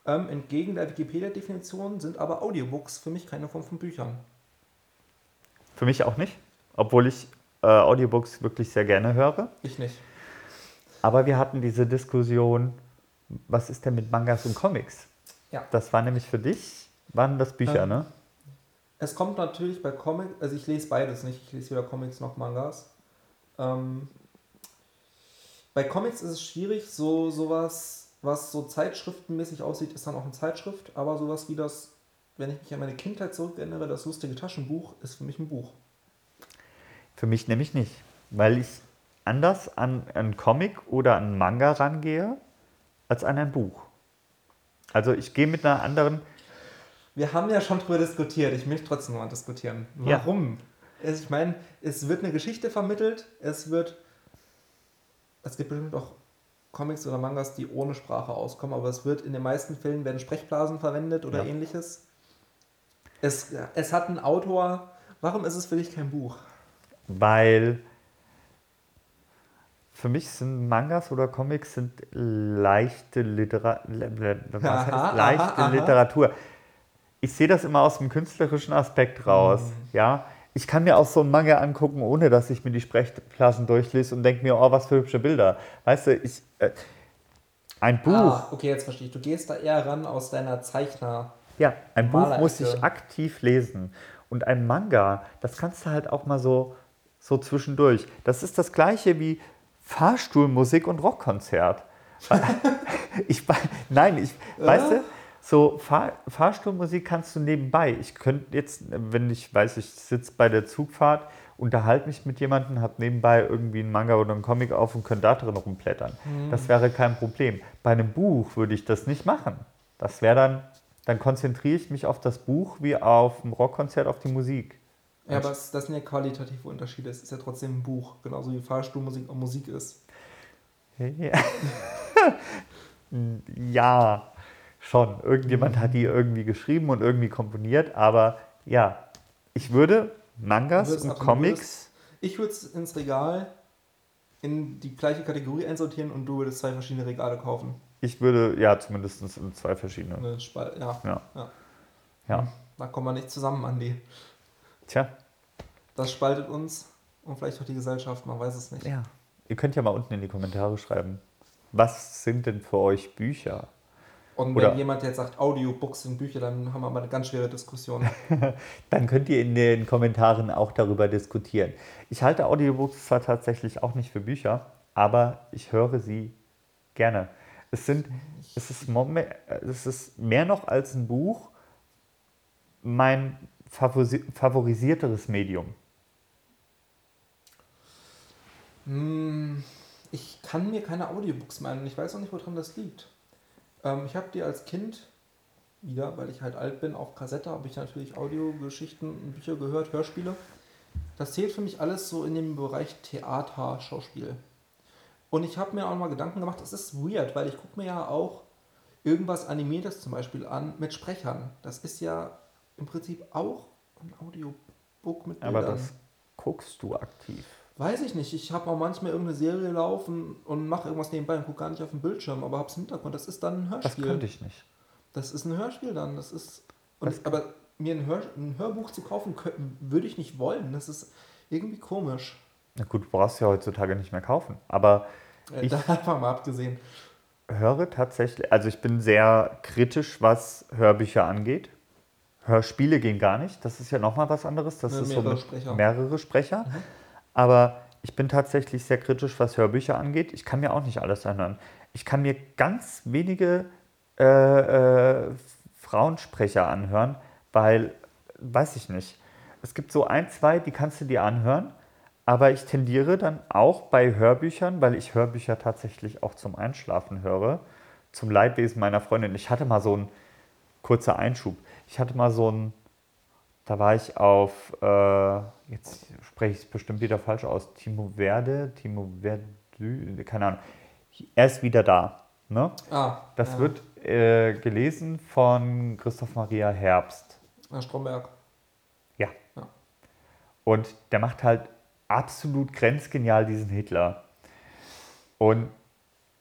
Ähm, entgegen der Wikipedia-Definition sind aber Audiobooks für mich keine Form von Büchern. Für mich auch nicht, obwohl ich äh, Audiobooks wirklich sehr gerne höre. Ich nicht. Aber wir hatten diese Diskussion, was ist denn mit Mangas und Comics? Ja. Das war nämlich für dich, waren das Bücher, Ähm, ne? Es kommt natürlich bei Comics, also ich lese beides nicht, ich lese weder Comics noch Mangas. Ähm, bei Comics ist es schwierig, so sowas, was so zeitschriftenmäßig aussieht, ist dann auch eine Zeitschrift, aber sowas wie das, wenn ich mich an meine Kindheit zurückerinnere, das lustige Taschenbuch ist für mich ein Buch. Für mich nämlich nicht, weil ich anders an einen Comic oder an einen Manga rangehe, als an ein Buch. Also ich gehe mit einer anderen, Wir haben ja schon drüber diskutiert, ich möchte trotzdem noch mal diskutieren. Ja. Warum? Es, ich meine, es wird eine Geschichte vermittelt, es wird. Es gibt bestimmt auch Comics oder Mangas, die ohne Sprache auskommen, aber es wird in den meisten Fällen werden Sprechblasen verwendet oder Ja. ähnliches. Es, es hat einen Autor. Warum ist es für dich kein Buch? weil für mich sind Mangas oder Comics sind leichte, Litera Aha, heißt aha, leichte aha. Literatur. Ich sehe das immer aus dem künstlerischen Aspekt raus. Mhm. Ja, ich kann mir auch so einen Manga angucken, ohne dass ich mir die Sprechblasen durchlese und denke mir, oh, was für hübsche Bilder. Weißt du, ich, äh, ein Buch, Ah, okay, jetzt verstehe ich. Du gehst da eher ran aus deiner Zeichner. ja, ein Buch muss ich aktiv lesen. Und ein Manga, das kannst du halt auch mal so, so zwischendurch. Das ist das gleiche wie Fahrstuhlmusik und Rockkonzert. ich, nein, ich, weißt du, so Fahr, Fahrstuhlmusik kannst du nebenbei. Ich könnte jetzt, wenn ich weiß, ich sitze bei der Zugfahrt, unterhalte mich mit jemandem, habe nebenbei irgendwie einen Manga oder einen Comic auf und könnte da drin rumblättern. Mhm. Das wäre kein Problem. Bei einem Buch würde ich das nicht machen. Das wäre dann, dann konzentriere ich mich auf das Buch wie auf ein Rockkonzert auf die Musik. Ja, aber das sind ja qualitative Unterschiede. Es ist ja trotzdem ein Buch, genauso wie Fahrstuhlmusik auch Musik ist. Ja, ja schon. Irgendjemand hat die irgendwie geschrieben und irgendwie komponiert, aber ja, ich würde Mangas und Comics. ich würde es ins Regal in die gleiche Kategorie einsortieren und du würdest zwei verschiedene Regale kaufen. Ich würde, ja, zumindest in zwei verschiedene. Ja. Ja. ja. ja. Hm, da kommen wir nicht zusammen, Andi. Tja. Das spaltet uns und vielleicht auch die Gesellschaft, man weiß es nicht. Ja. Ihr könnt ja mal unten in die Kommentare schreiben, was sind denn für euch Bücher? Und wenn Oder jemand jetzt sagt, Audiobooks sind Bücher, dann haben wir mal eine ganz schwere Diskussion. dann könnt ihr in den Kommentaren auch darüber diskutieren. Ich halte Audiobooks zwar tatsächlich auch nicht für Bücher, aber ich höre sie gerne. Es, sind, es, ist, es ist mehr noch als ein Buch mein favorisierteres Medium. Hm, ich kann mir keine Audiobooks meinen. Ich weiß auch nicht, woran das liegt. Ähm, ich habe die als Kind wieder, weil ich halt alt bin, auf Kassette habe ich natürlich Audiogeschichten und Bücher gehört, Hörspiele. Das zählt für mich alles so in dem Bereich Theater, Schauspiel. Und ich habe mir auch mal Gedanken gemacht, das ist weird, weil ich gucke mir ja auch irgendwas Animiertes zum Beispiel an mit Sprechern. Das ist ja im Prinzip auch ein Audiobook mit Bildern. Aber das guckst du aktiv. Weiß ich nicht. Ich habe auch manchmal irgendeine Serie laufen und mache irgendwas nebenbei und gucke gar nicht auf den Bildschirm, aber habe es im Hintergrund. Das ist dann ein Hörspiel. Das könnte ich nicht. Das ist ein Hörspiel dann. Das ist. Und, aber mir ein, Hör, ein, Hörbuch zu kaufen, würde ich nicht wollen. Das ist irgendwie komisch. Na gut, du brauchst ja heutzutage nicht mehr kaufen. Aber äh, ich einfach mal abgesehen. Höre tatsächlich, also ich bin sehr kritisch, was Hörbücher angeht. Hörspiele gehen gar nicht. Das ist ja nochmal was anderes. Das ja, ist so Sprecher. mehrere Sprecher. Mhm. Aber ich bin tatsächlich sehr kritisch, was Hörbücher angeht. Ich kann mir auch nicht alles anhören. Ich kann mir ganz wenige äh, äh, Frauensprecher anhören, weil, weiß ich nicht. Es gibt so ein, zwei, die kannst du dir anhören. Aber ich tendiere dann auch bei Hörbüchern, weil ich Hörbücher tatsächlich auch zum Einschlafen höre, zum Leidwesen meiner Freundin. Ich hatte mal so ein kurzer Einschub. Ich hatte mal so ein da war ich auf, äh, jetzt spreche ich es bestimmt wieder falsch aus, Timo Verde, Timo Verde, keine Ahnung. Er ist wieder da. Ne? Ah, das ja. wird äh, gelesen von Christoph Maria Herbst. Herr Stromberg. Ja. ja. Und der macht halt absolut grenzgenial diesen Hitler. Und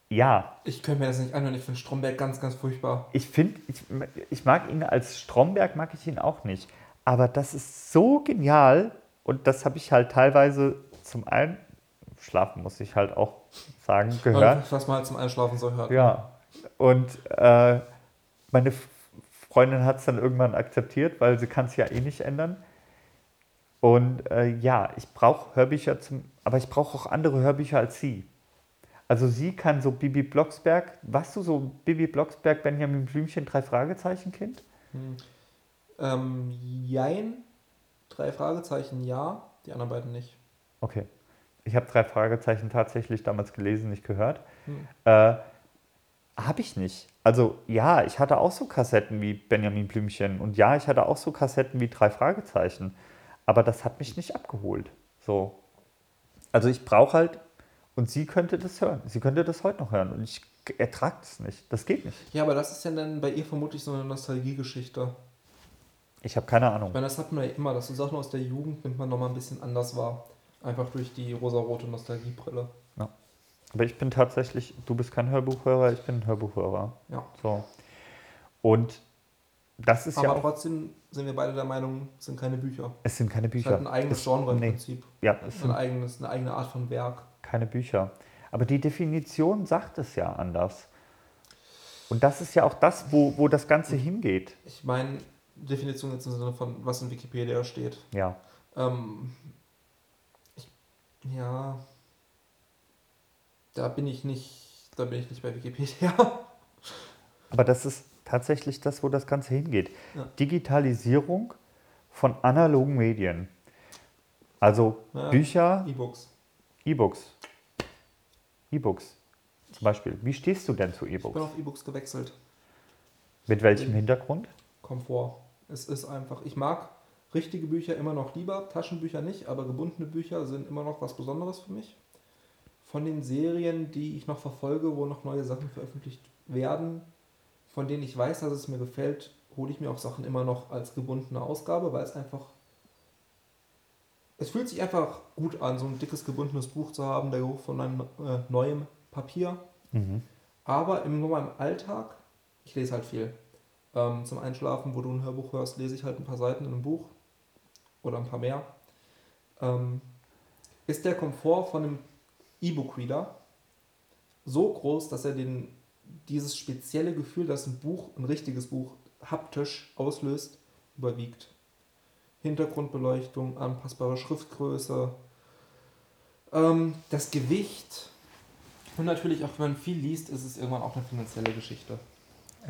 ja. Ich könnte mir das nicht anhören, ich finde Stromberg ganz, ganz furchtbar. Ich finde, ich, ich mag ihn als Stromberg, mag ich ihn auch nicht. Aber das ist so genial und das habe ich halt teilweise zum Einschlafen, muss ich halt auch sagen, gehört. Was man halt zum Einschlafen so hört. Ja. Und äh, meine Freundin hat es dann irgendwann akzeptiert, weil sie kann es ja eh nicht ändern. Und äh, ja, ich brauche Hörbücher zum, aber ich brauche auch andere Hörbücher als sie. Also sie kann so Bibi Blocksberg, warst du so Bibi Blocksberg, Benjamin Blümchen, drei Fragezeichen Kind? Hm. Ähm, jein. Drei Fragezeichen ja, die anderen beiden nicht. Okay. Ich habe drei Fragezeichen tatsächlich damals gelesen, nicht gehört. Hm. Äh, habe ich nicht. Also ja, ich hatte auch so Kassetten wie Benjamin Blümchen und ja, ich hatte auch so Kassetten wie drei Fragezeichen. Aber das hat mich nicht abgeholt. So. Also ich brauche halt, und sie könnte das hören. Sie könnte das heute noch hören. Und ich ertrage das nicht. Das geht nicht. Ja, aber das ist ja dann bei ihr vermutlich so eine Nostalgiegeschichte. Ich habe keine Ahnung. Weil das hat man ja immer, dass so Sachen aus der Jugend nimmt man nochmal ein bisschen anders wahr. Einfach durch die rosarote Nostalgiebrille. Ja. Aber ich bin tatsächlich, du bist kein Hörbuchhörer, ich bin ein Hörbuchhörer. Ja. So. Und das ist Aber ja. Aber trotzdem sind wir beide der Meinung, es sind keine Bücher. Es sind keine Bücher. Es halt ein eigenes Genre im nee. Prinzip. Ja, es ist ein eigenes, eine eigene Art von Werk. Keine Bücher. Aber die Definition sagt es ja anders. Und das ist ja auch das, wo, wo das Ganze hingeht. Ich meine, Definition jetzt im Sinne von, was in Wikipedia steht. Ja. Ähm, ich, ja. Da bin ich nicht, da bin ich nicht bei Wikipedia. Aber das ist tatsächlich das, wo das Ganze hingeht. Ja. Digitalisierung von analogen Medien. Also Ja. Bücher, E-Books. E-Books. E-Books zum Beispiel. Wie stehst du denn zu Ich bin E-Books? auf E-Books gewechselt. Mit welchem Hintergrund? Komfort. Es ist einfach, ich mag richtige Bücher immer noch lieber, Taschenbücher nicht, aber gebundene Bücher sind immer noch was Besonderes für mich. Von den Serien, die ich noch verfolge, wo noch neue Sachen veröffentlicht werden, von denen ich weiß, dass es mir gefällt, hole ich mir auch Sachen immer noch als gebundene Ausgabe, weil es einfach. Es fühlt sich einfach gut an, so ein dickes gebundenes Buch zu haben, der Geruch von einem äh, neuem Papier. Mhm. Aber im normalen Alltag, ich lese halt viel. Ähm, zum Einschlafen, wo du ein Hörbuch hörst, lese ich halt ein paar Seiten in einem Buch oder ein paar mehr. Ähm, ist der Komfort von einem E-Book-Reader so groß, dass er den, dieses spezielle Gefühl, dass ein Buch, ein richtiges Buch, haptisch auslöst, überwiegt. Hintergrundbeleuchtung, anpassbare Schriftgröße, ähm, das Gewicht, und natürlich auch, wenn man viel liest, ist es irgendwann auch eine finanzielle Geschichte.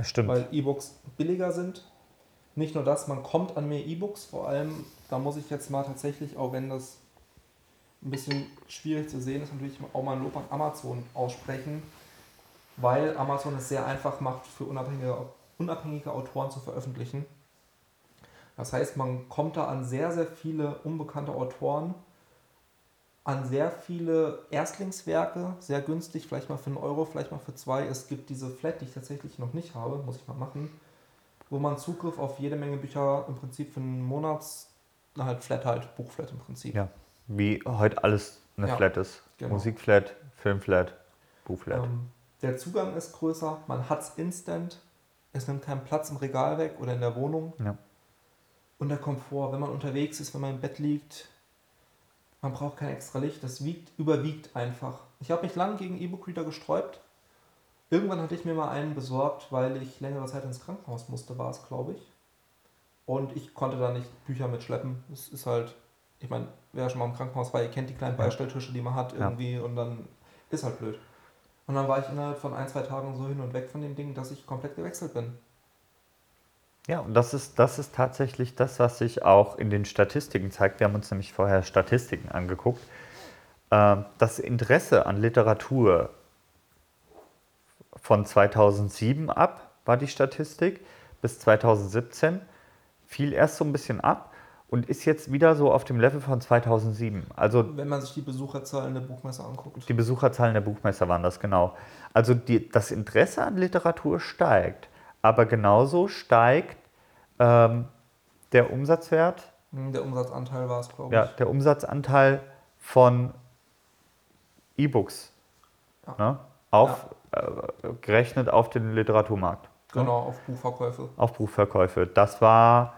Stimmt. Weil E-Books billiger sind. Nicht nur das, man kommt an mehr E-Books, vor allem, da muss ich jetzt mal tatsächlich, auch wenn das ein bisschen schwierig zu sehen ist, natürlich auch mal ein Lob an Amazon aussprechen, weil Amazon es sehr einfach macht, für unabhängige, unabhängige Autoren zu veröffentlichen. Das heißt, man kommt da an sehr, sehr viele unbekannte Autoren, an sehr viele Erstlingswerke, sehr günstig, vielleicht mal für einen Euro, vielleicht mal für zwei. Es gibt diese Flat, die ich tatsächlich noch nicht habe, muss ich mal machen, wo man Zugriff auf jede Menge Bücher im Prinzip für einen Monats, na halt Flat halt, Buchflat im Prinzip. Ja. Wie heute alles eine Ja, Flat ist. genau. Musikflat, Filmflat, Buchflat. Ähm, der Zugang ist größer, man hat es instant, es nimmt keinen Platz im Regal weg oder in der Wohnung. Ja. Und der Komfort, wenn man unterwegs ist, wenn man im Bett liegt, man braucht kein extra Licht, das wiegt, überwiegt einfach. Ich habe mich lange gegen E-Book-Reader gesträubt. Irgendwann hatte ich mir mal einen besorgt, weil ich längere Zeit ins Krankenhaus musste, war es, glaube ich. Und ich konnte da nicht Bücher mitschleppen. Es ist halt, ich meine, wer schon mal im Krankenhaus war, ihr kennt die kleinen Ja. Beistelltische, die man hat Ja. irgendwie und dann ist halt blöd. Und dann war ich innerhalb von ein, zwei Tagen so hin und weg von dem Ding, dass ich komplett gewechselt bin. Ja, und das ist, das ist tatsächlich das, was sich auch in den Statistiken zeigt. Wir haben uns nämlich vorher Statistiken angeguckt. Ähm, Das Interesse an Literatur von 2007 ab, war die Statistik, bis 2017, fiel erst so ein bisschen ab und ist jetzt wieder so auf dem Level von 2007. Also Wenn man sich die Besucherzahlen der Buchmesse anguckt. die Besucherzahlen der Buchmesser waren das genau. Also die, das Interesse an Literatur steigt, aber genauso steigt ähm, der Umsatzwert, Hm, Der Umsatzanteil war es, glaube ja, ich. der Umsatzanteil von E-Books, Ja. ne, auf, äh, gerechnet auf den Literaturmarkt, ne, Genau, auf Buchverkäufe. auf Buchverkäufe. Das war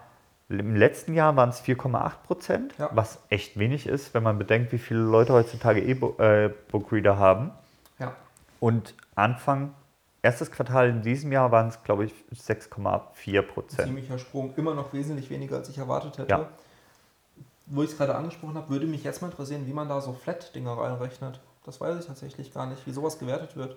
im letzten Jahr waren es 4,8 Prozent, Ja. was echt wenig ist, wenn man bedenkt, wie viele Leute heutzutage E-Book-Reader haben. Ja. Und Anfang, erstes Quartal in diesem Jahr waren es, glaube ich, 6,4 Prozent. Ziemlicher Sprung, immer noch wesentlich weniger, als ich erwartet hätte. Ja. Wo ich es gerade angesprochen habe, würde mich jetzt mal interessieren, wie man da so Flat-Dinger reinrechnet. Das weiß ich tatsächlich gar nicht, wie sowas gewertet wird.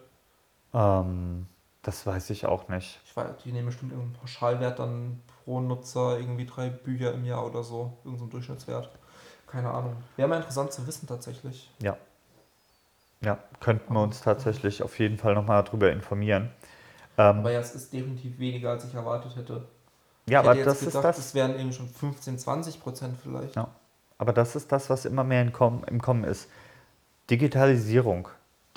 Ähm, das weiß ich auch nicht. Ich weiß, die nehmen bestimmt irgendeinen Pauschalwert dann pro Nutzer, irgendwie drei Bücher im Jahr oder so, irgendein so ein Durchschnittswert. Keine Ahnung. Wäre mal interessant zu wissen tatsächlich. Ja. Ja, könnten wir uns tatsächlich auf jeden Fall nochmal darüber informieren. Ähm, Aber ja, es ist definitiv weniger, als ich erwartet hätte. ja, ich aber hätte das ist gedacht, das. es wären eben schon 15, 20 Prozent vielleicht. Ja. Aber das ist das, was immer mehr im Kommen, im Kommen ist. Digitalisierung.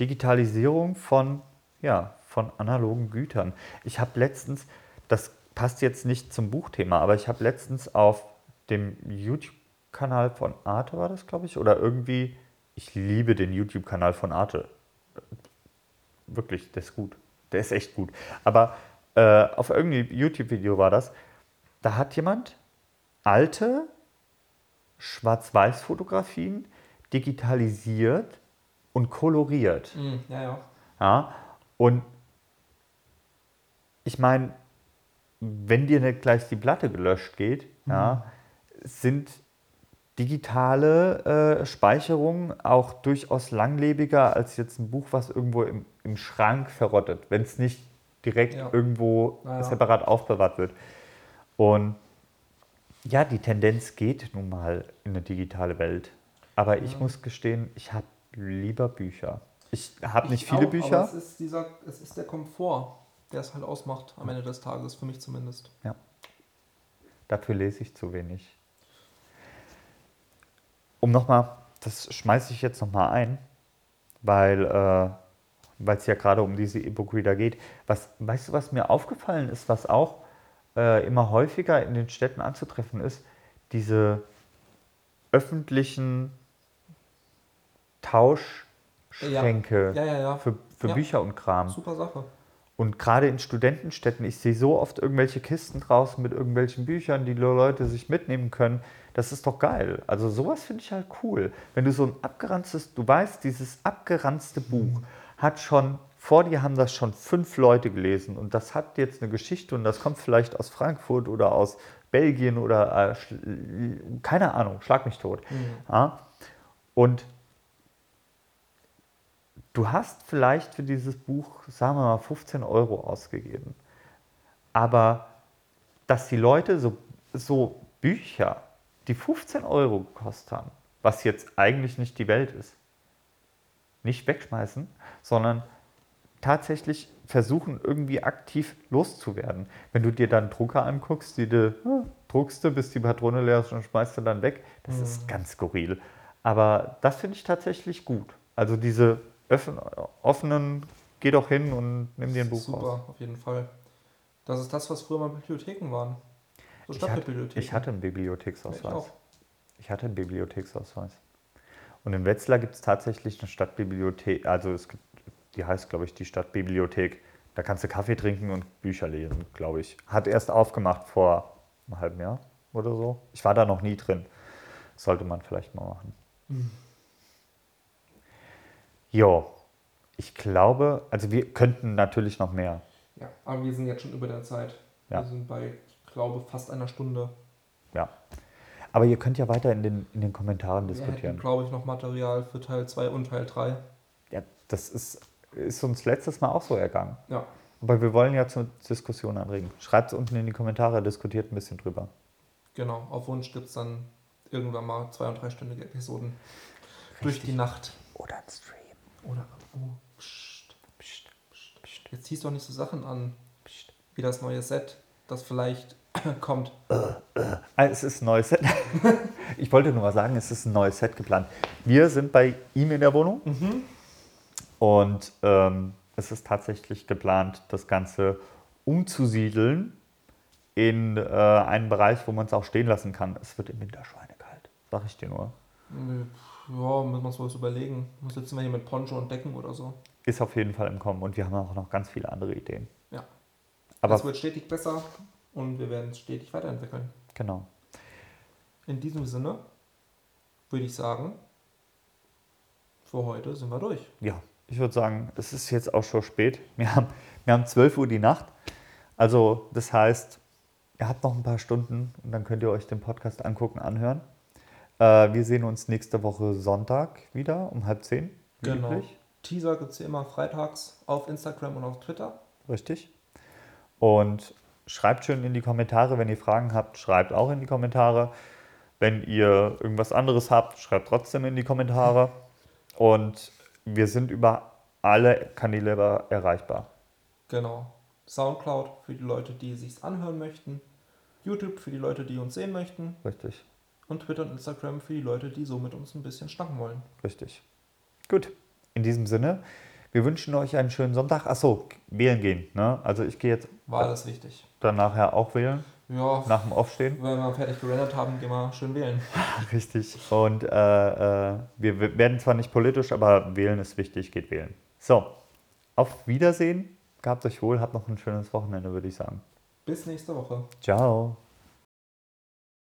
Digitalisierung von, ja, von analogen Gütern. Ich habe letztens, das passt jetzt nicht zum Buchthema, aber ich habe letztens auf dem YouTube-Kanal von Arte, war das, glaube ich, oder irgendwie, ich liebe den YouTube-Kanal von Arte. Wirklich, der ist gut. Der ist echt gut. Aber äh, auf irgendeinem YouTube-Video war das, da hat jemand alte Schwarz-Weiß-Fotografien digitalisiert und koloriert. Mm, ja, ja. Ja? Und ich meine, wenn dir nicht gleich die Platte gelöscht geht, ja, sind digitale äh, Speicherung auch durchaus langlebiger als jetzt ein Buch, was irgendwo im, im Schrank verrottet, wenn es nicht direkt Ja. irgendwo Ja, ja. separat aufbewahrt wird. Und ja, die Tendenz geht nun mal in eine digitale Welt. Aber ich Ja. muss gestehen, ich habe lieber Bücher. Ich habe nicht Ich viele auch, Bücher. Aber es ist, dieser, es ist der Komfort, der es halt ausmacht, am Ende des Tages, für mich zumindest. Dafür lese ich zu wenig. Um nochmal, das schmeiße ich jetzt nochmal ein, weil äh, es ja gerade um diese E-Book-Reader geht. Was, weißt du, was mir aufgefallen ist, was auch äh, immer häufiger in den Städten anzutreffen ist? Diese öffentlichen Tauschschränke Ja, ja, ja. für, für. Bücher und Kram. Super Sache. Und gerade in Studentenstädten, ich sehe so oft irgendwelche Kisten draußen mit irgendwelchen Büchern, die Leute sich mitnehmen können. Das ist doch geil. Also sowas finde ich halt cool. Wenn du so ein abgeranztes, du weißt, dieses abgeranzte Buch hat schon, vor dir haben das schon fünf Leute gelesen und das hat jetzt eine Geschichte und das kommt vielleicht aus Frankfurt oder aus Belgien oder äh, keine Ahnung, schlag mich tot. Ja? Und du hast vielleicht für dieses Buch, sagen wir mal, 15 Euro ausgegeben. Aber dass die Leute so, so Bücher, die 15 Euro gekostet haben, was jetzt eigentlich nicht die Welt ist, nicht wegschmeißen, sondern tatsächlich versuchen, irgendwie aktiv loszuwerden. Wenn du dir dann Drucker anguckst, die du hm, druckst bis die Patrone leer ist und schmeißt du dann weg, das ist ganz skurril. Aber das finde ich tatsächlich gut. Also diese offenen, geh doch hin und nimm dir ein Buch Super, raus. auf jeden Fall. Das ist das, was früher mal Bibliotheken waren. So Ich hatte, Stadtbibliotheken. ich hatte einen Ja, ich Bibliotheksausweis. Ich hatte einen Bibliotheksausweis. Und in Wetzlar gibt es tatsächlich eine Stadtbibliothek, also es gibt, die heißt, glaube ich, die Stadtbibliothek. Da kannst du Kaffee trinken und Bücher lesen, glaube ich. Hat erst aufgemacht vor einem halben Jahr oder so. Ich war da noch nie drin. Sollte man vielleicht mal machen. Jo, ich glaube, also wir könnten natürlich noch mehr. Ja, aber wir sind jetzt schon über der Zeit. Ja. Wir sind bei, ich glaube, fast einer Stunde. Ja. Aber ihr könnt ja weiter in den, in den Kommentaren Wir hätten, diskutieren. glaube ich, noch Material für Teil 2 und Teil 3. Ja, das ist, ist uns letztes Mal auch so ergangen. Ja, Aber wir wollen ja zur Diskussion anregen. Schreibt es unten in die Kommentare, diskutiert ein bisschen drüber. genau. Auf Wunsch gibt es dann irgendwann mal zwei- und dreistündige Episoden. Durch Richtig. die Nacht. Oder ein Stream. Oder, oh, pst, pst, pst. Jetzt ziehst du doch nicht so Sachen an, wie das neue Set, das vielleicht kommt. Ah, es ist ein neues Set. ich wollte nur mal sagen, es ist ein neues Set geplant. Wir sind bei ihm in der Wohnung und ähm, es ist tatsächlich geplant, das Ganze umzusiedeln in äh, einen Bereich, wo man es auch stehen lassen kann. Es wird im Winter schweinekalt, sag ich dir nur. Ja, müssen wir uns was überlegen. Wo sitzen wir hier mit Poncho und Decken oder so? Ist auf jeden Fall im Kommen und wir haben auch noch ganz viele andere Ideen. Ja. Aber es wird stetig besser und wir werden es stetig weiterentwickeln. genau. In diesem Sinne würde ich sagen, für heute sind wir durch. Ja, ich würde sagen, es ist jetzt auch schon spät. Wir haben, wir haben 12 Uhr die Nacht. Also das heißt, ihr habt noch ein paar Stunden und dann könnt ihr euch den Podcast angucken, anhören. Äh, wir sehen uns nächste Woche Sonntag wieder um halb zehn. Genau. üblich. Teaser gibt es immer freitags auf Instagram und auf Twitter. Richtig. Und schreibt schön in die Kommentare, wenn ihr Fragen habt, schreibt auch in die Kommentare. Wenn ihr irgendwas anderes habt, schreibt trotzdem in die Kommentare. Und wir sind über alle Kanäle erreichbar. Genau. Soundcloud für die Leute, die sich anhören möchten. YouTube für die Leute, die uns sehen möchten. Richtig, Und Twitter und Instagram für die Leute, die so mit uns ein bisschen schnacken wollen. richtig. Gut, in diesem Sinne, wir wünschen euch einen schönen Sonntag. Achso, wählen gehen. Ne? Also ich gehe jetzt War alles wichtig. dann nachher auch wählen, Ja, nach dem Aufstehen. wenn wir fertig gerendert haben, gehen wir schön wählen. Richtig. Und äh, äh, wir werden zwar nicht politisch, aber wählen ist wichtig, geht wählen. So, auf Wiedersehen. Gehabt euch wohl, habt noch ein schönes Wochenende, würde ich sagen. Bis nächste Woche. Ciao.